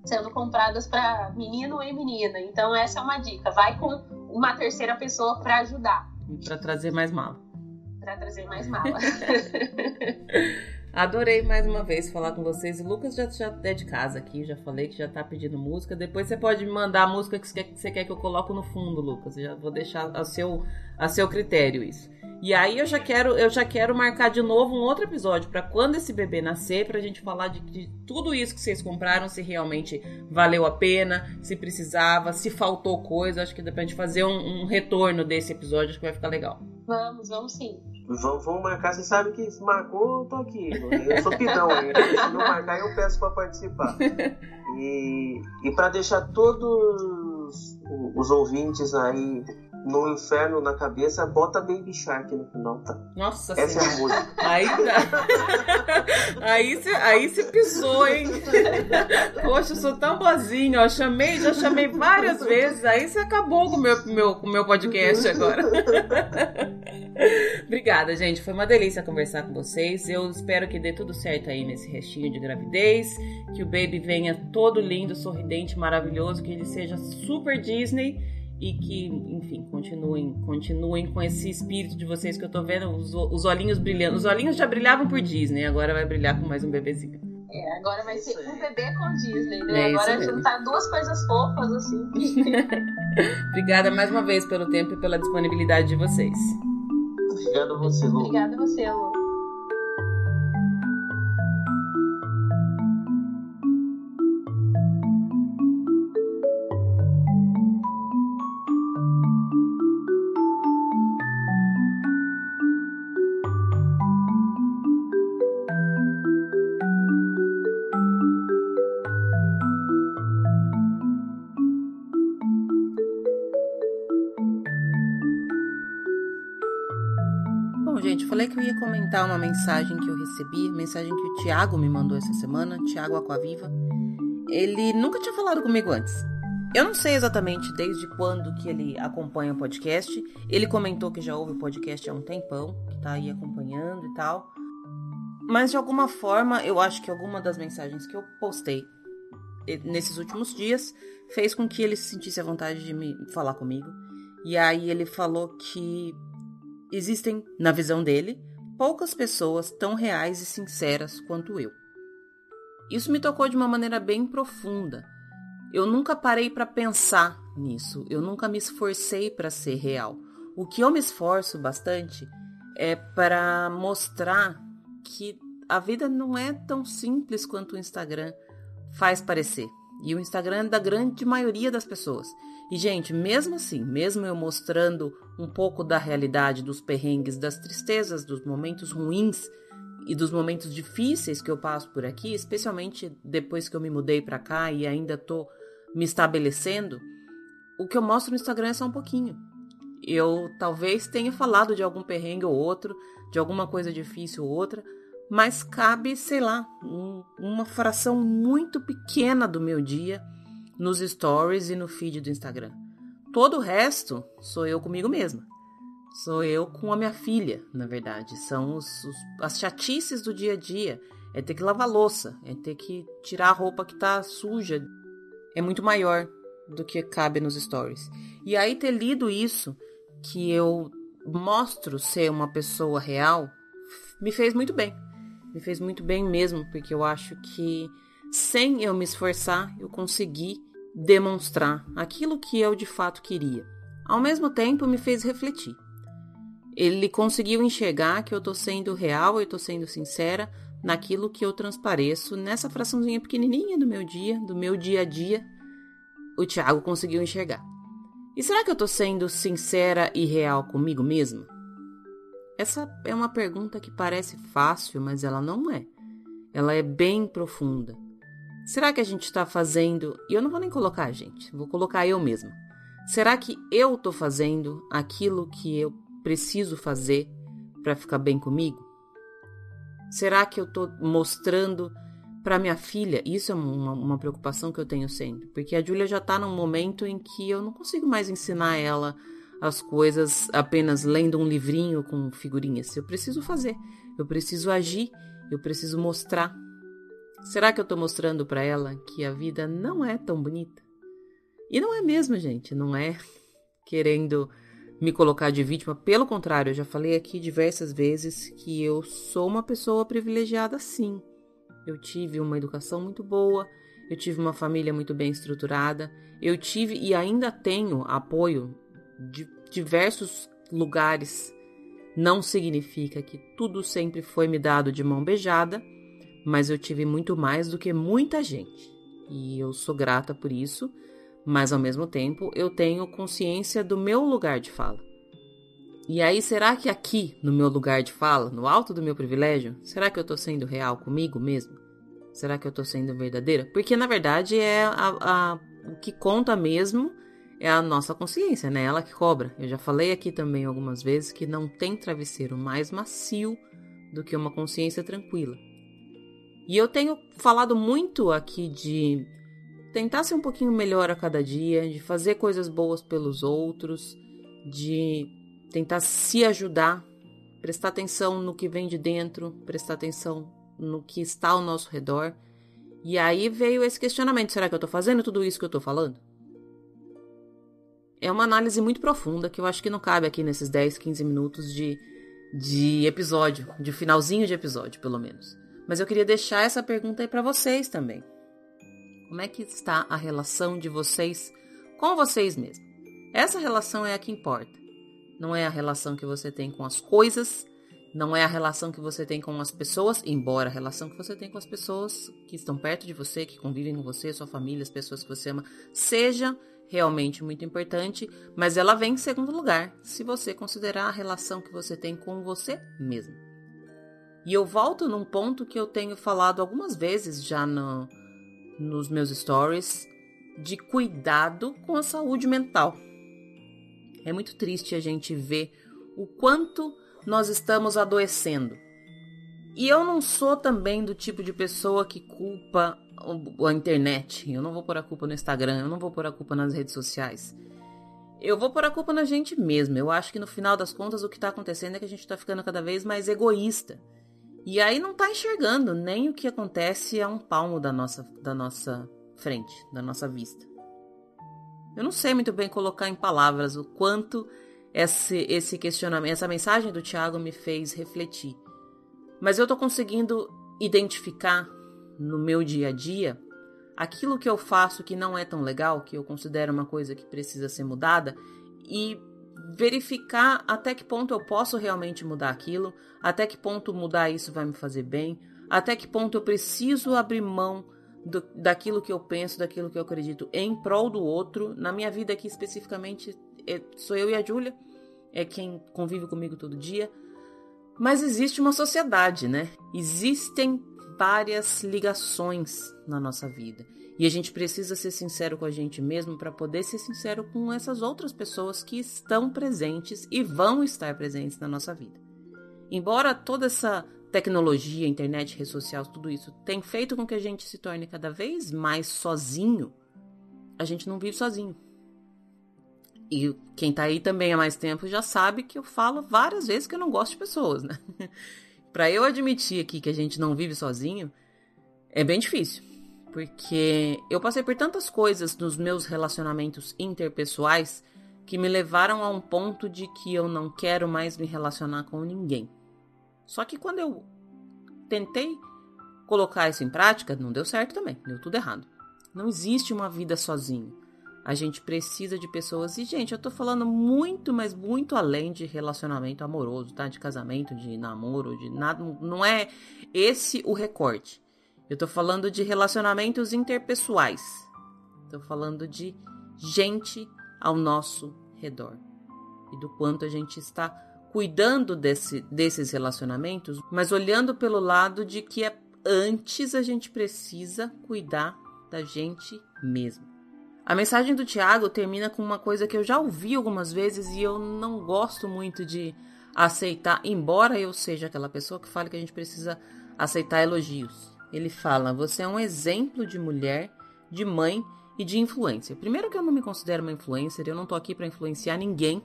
sendo compradas para menino e menina. Então essa é uma dica. Vai com uma terceira pessoa para ajudar. Para trazer mais mala. Para trazer mais mala. Adorei mais uma vez falar com vocês. O Lucas já, já é de casa aqui, já falei que já tá pedindo música. Depois você pode me mandar a música que você quer que, eu coloque no fundo, Lucas. Eu já vou deixar a seu, a seu critério isso. E aí eu já quero, eu já quero marcar de novo um outro episódio para quando esse bebê nascer, pra gente falar de, de, tudo isso que vocês compraram, se realmente valeu a pena, se precisava, se faltou coisa. Acho que dá pra gente fazer um, um retorno desse episódio, acho que vai ficar legal. Vamos, vamos sim. Vamos, vamos marcar, você sabe que se marcou, eu tô aqui. Eu sou pidão ainda. Se não marcar, eu peço para participar. E, e para deixar todos os ouvintes aí no inferno na cabeça, bota Baby Shark no final, tá? Nossa Essa senhora. é a música. Aí tá. aí você aí cê pisou, hein? Poxa, eu sou tão boazinha, ó. Chamei, já chamei várias vezes. Aí você acabou com o meu, meu, com meu podcast agora. Obrigada, gente. Foi uma delícia conversar com vocês. Eu espero que dê tudo certo aí nesse restinho de gravidez. Que o baby venha todo lindo, sorridente, maravilhoso. Que ele seja super Disney e que, enfim, continuem, continuem com esse espírito de vocês que eu tô vendo, os, os olhinhos brilhando. Os olhinhos já brilhavam por Disney, agora vai brilhar com mais um bebezinho. É, agora vai ser um bebê com Disney, né? É agora juntar duas coisas fofas, assim. Obrigada mais uma vez pelo tempo e pela disponibilidade de vocês. Obrigado a você, Lu. Obrigada a você, Lu. Falei que eu ia comentar uma mensagem que eu recebi, mensagem que o Tiago me mandou essa semana, Tiago Aquaviva. Ele nunca tinha falado comigo antes. Eu não sei exatamente desde quando que ele acompanha o podcast. Ele comentou que já ouve o podcast há um tempão, que tá aí acompanhando e tal. Mas de alguma forma, eu acho que alguma das mensagens que eu postei nesses últimos dias fez com que ele se sentisse à vontade de me falar comigo. E aí ele falou que Existem, na visão dele, poucas pessoas tão reais e sinceras quanto eu. Isso me tocou de uma maneira bem profunda. Eu nunca parei para pensar nisso, eu nunca me esforcei para ser real. O que eu me esforço bastante é para mostrar que a vida não é tão simples quanto o Instagram faz parecer. E o Instagram é da grande maioria das pessoas. E, gente, mesmo assim, mesmo eu mostrando um pouco da realidade, dos perrengues, das tristezas, dos momentos ruins e dos momentos difíceis que eu passo por aqui, especialmente depois que eu me mudei para cá e ainda tô me estabelecendo, o que eu mostro no Instagram é só um pouquinho. Eu talvez tenha falado de algum perrengue ou outro, de alguma coisa difícil ou outra, mas cabe, sei lá, um, uma fração muito pequena do meu dia nos stories e no feed do Instagram. Todo o resto sou eu comigo mesma. Sou eu com a minha filha, na verdade. São os, os, as chatices do dia a dia. É ter que lavar louça, é ter que tirar a roupa que tá suja. É muito maior do que cabe nos stories. E aí ter lido isso, que eu mostro ser uma pessoa real, me fez muito bem. Me fez muito bem mesmo, porque eu acho que sem eu me esforçar, eu consegui demonstrar aquilo que eu de fato queria. Ao mesmo tempo, me fez refletir. Ele conseguiu enxergar que eu tô sendo real, eu tô sendo sincera naquilo que eu transpareço nessa fraçãozinha pequenininha do meu dia, do meu dia a dia. O Thiago conseguiu enxergar. E será que eu tô sendo sincera e real comigo mesma? Essa é uma pergunta que parece fácil, mas ela não é. Ela é bem profunda. Será que a gente está fazendo. E eu não vou nem colocar a gente, vou colocar eu mesma. Será que eu estou fazendo aquilo que eu preciso fazer para ficar bem comigo? Será que eu estou mostrando para minha filha? Isso é uma, uma, preocupação que eu tenho sempre, porque a Júlia já está num momento em que eu não consigo mais ensinar ela as coisas apenas lendo um livrinho com figurinhas. Eu preciso fazer, eu preciso agir, eu preciso mostrar. Será que eu estou mostrando para ela que a vida não é tão bonita? E não é mesmo, gente, não é querendo me colocar de vítima. Pelo contrário, eu já falei aqui diversas vezes que eu sou uma pessoa privilegiada sim. Eu tive uma educação muito boa, eu tive uma família muito bem estruturada, eu tive e ainda tenho apoio de diversos lugares. Não significa que tudo sempre foi me dado de mão beijada, mas eu tive muito mais do que muita gente. E eu sou grata por isso mas ao mesmo tempo eu tenho consciência do meu lugar de fala. E aí, será que aqui, no meu lugar de fala, no alto do meu privilégio, será que eu tô sendo real comigo mesmo? Será que eu tô sendo verdadeira? Porque na verdade é a, a, o que conta mesmo é a nossa consciência, né? Ela que cobra. Eu já falei aqui também algumas vezes que não tem travesseiro mais macio do que uma consciência tranquila. E eu tenho falado muito aqui de tentar ser um pouquinho melhor a cada dia, de fazer coisas boas pelos outros, de tentar se ajudar, prestar atenção no que vem de dentro, prestar atenção no que está ao nosso redor. E aí veio esse questionamento: será que eu estou fazendo tudo isso que eu estou falando? É uma análise muito profunda que eu acho que não cabe aqui nesses 10, 15 minutos de, de episódio, de finalzinho de episódio, pelo menos. Mas eu queria deixar essa pergunta aí para vocês também. Como é que está a relação de vocês com vocês mesmos? Essa relação é a que importa. Não é a relação que você tem com as coisas, não é a relação que você tem com as pessoas, embora a relação que você tem com as pessoas que estão perto de você, que convivem com você, sua família, as pessoas que você ama, seja realmente muito importante, mas ela vem em segundo lugar, se você considerar a relação que você tem com você mesmo. E eu volto num ponto que eu tenho falado algumas vezes já no, nos meus stories de cuidado com a saúde mental. É muito triste a gente ver o quanto nós estamos adoecendo. E eu não sou também do tipo de pessoa que culpa a internet. Eu não vou pôr a culpa no Instagram, eu não vou pôr a culpa nas redes sociais. Eu vou pôr a culpa na gente mesmo. Eu acho que no final das contas o que está acontecendo é que a gente está ficando cada vez mais egoísta. E aí não tá enxergando nem o que acontece a um palmo da nossa, da nossa frente, da nossa vista. Eu não sei muito bem colocar em palavras o quanto esse, esse questionamento, essa mensagem do Tiago me fez refletir. Mas eu tô conseguindo identificar no meu dia a dia aquilo que eu faço que não é tão legal, que eu considero uma coisa que precisa ser mudada, e verificar até que ponto eu posso realmente mudar aquilo, até que ponto mudar isso vai me fazer bem, até que ponto eu preciso abrir mão do, daquilo que eu penso, daquilo que eu acredito em prol do outro. Na minha vida aqui especificamente, é, sou eu e a Júlia, é quem convive comigo todo dia. Mas existe uma sociedade, né? Existem várias ligações na nossa vida. E a gente precisa ser sincero com a gente mesmo para poder ser sincero com essas outras pessoas que estão presentes e vão estar presentes na nossa vida. Embora toda essa tecnologia, internet, rede social, tudo isso tem feito com que a gente se torne cada vez mais sozinho, a gente não vive sozinho. E quem tá aí também há mais tempo já sabe que eu falo várias vezes que eu não gosto de pessoas, né? para eu admitir aqui que a gente não vive sozinho, é bem difícil. Porque eu passei por tantas coisas nos meus relacionamentos interpessoais que me levaram a um ponto de que eu não quero mais me relacionar com ninguém. Só que quando eu tentei colocar isso em prática, não deu certo também, deu tudo errado. Não existe uma vida sozinho. A gente precisa de pessoas. E, gente, eu tô falando muito, mas muito além de relacionamento amoroso, tá? De casamento, de namoro, de nada. Não é esse o recorte. Eu tô falando de relacionamentos interpessoais. Tô falando de gente ao nosso redor. E do quanto a gente está cuidando desse, desses relacionamentos, mas olhando pelo lado de que é, antes a gente precisa cuidar da gente mesmo. A mensagem do Tiago termina com uma coisa que eu já ouvi algumas vezes e eu não gosto muito de aceitar, embora eu seja aquela pessoa que fala que a gente precisa aceitar elogios. Ele fala: Você é um exemplo de mulher, de mãe e de influência. Primeiro, que eu não me considero uma influencer, eu não tô aqui para influenciar ninguém,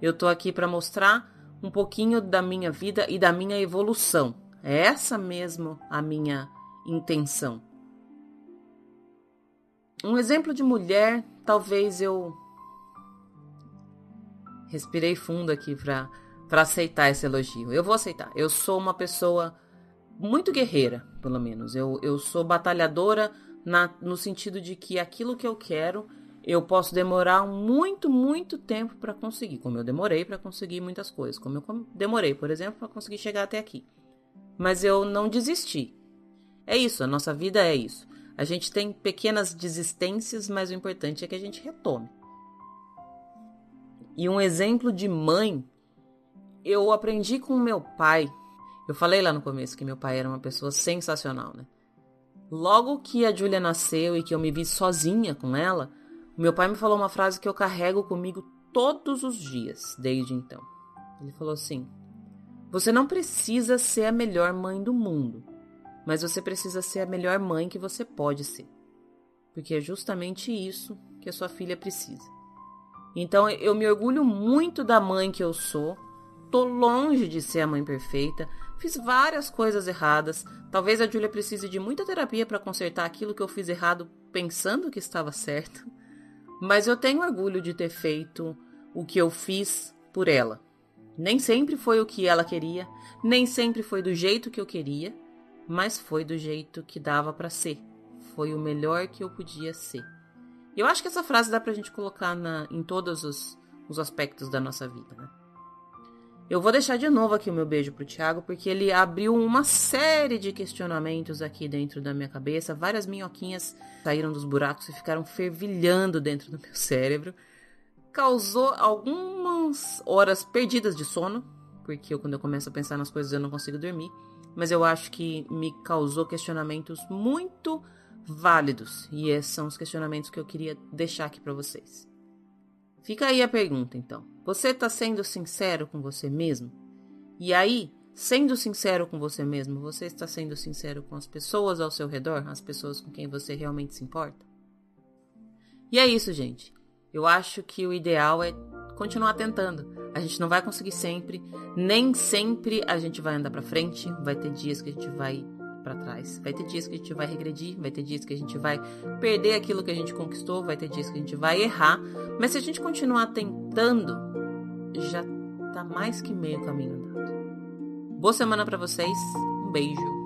eu tô aqui para mostrar um pouquinho da minha vida e da minha evolução. É essa mesmo a minha intenção. Um exemplo de mulher, talvez eu respirei fundo aqui para para aceitar esse elogio. Eu vou aceitar. Eu sou uma pessoa muito guerreira, pelo menos. Eu, eu sou batalhadora na, no sentido de que aquilo que eu quero eu posso demorar muito, muito tempo para conseguir, como eu demorei para conseguir muitas coisas, como eu demorei, por exemplo, para conseguir chegar até aqui. Mas eu não desisti. É isso, a nossa vida é isso. A gente tem pequenas desistências, mas o importante é que a gente retome. E um exemplo de mãe, eu aprendi com meu pai. Eu falei lá no começo que meu pai era uma pessoa sensacional, né? Logo que a Julia nasceu e que eu me vi sozinha com ela, meu pai me falou uma frase que eu carrego comigo todos os dias desde então. Ele falou assim: Você não precisa ser a melhor mãe do mundo, mas você precisa ser a melhor mãe que você pode ser. Porque é justamente isso que a sua filha precisa. Então eu me orgulho muito da mãe que eu sou. Tô longe de ser a mãe perfeita. Fiz várias coisas erradas. Talvez a Julia precise de muita terapia para consertar aquilo que eu fiz errado pensando que estava certo. Mas eu tenho orgulho de ter feito o que eu fiz por ela. Nem sempre foi o que ela queria, nem sempre foi do jeito que eu queria, mas foi do jeito que dava para ser. Foi o melhor que eu podia ser. Eu acho que essa frase dá pra gente colocar na, em todos os, os aspectos da nossa vida, né? Eu vou deixar de novo aqui o meu beijo pro Thiago, porque ele abriu uma série de questionamentos aqui dentro da minha cabeça. Várias minhoquinhas saíram dos buracos e ficaram fervilhando dentro do meu cérebro. Causou algumas horas perdidas de sono, porque eu, quando eu começo a pensar nas coisas eu não consigo dormir mas eu acho que me causou questionamentos muito válidos e esses são os questionamentos que eu queria deixar aqui para vocês. Fica aí a pergunta, então. Você está sendo sincero com você mesmo? E aí, sendo sincero com você mesmo, você está sendo sincero com as pessoas ao seu redor, as pessoas com quem você realmente se importa? E é isso, gente. Eu acho que o ideal é continuar tentando. A gente não vai conseguir sempre, nem sempre a gente vai andar para frente. Vai ter dias que a gente vai para trás, vai ter dias que a gente vai regredir, vai ter dias que a gente vai perder aquilo que a gente conquistou, vai ter dias que a gente vai errar. Mas se a gente continuar tentando, já tá mais que meio caminho andado. Boa semana para vocês. Um beijo.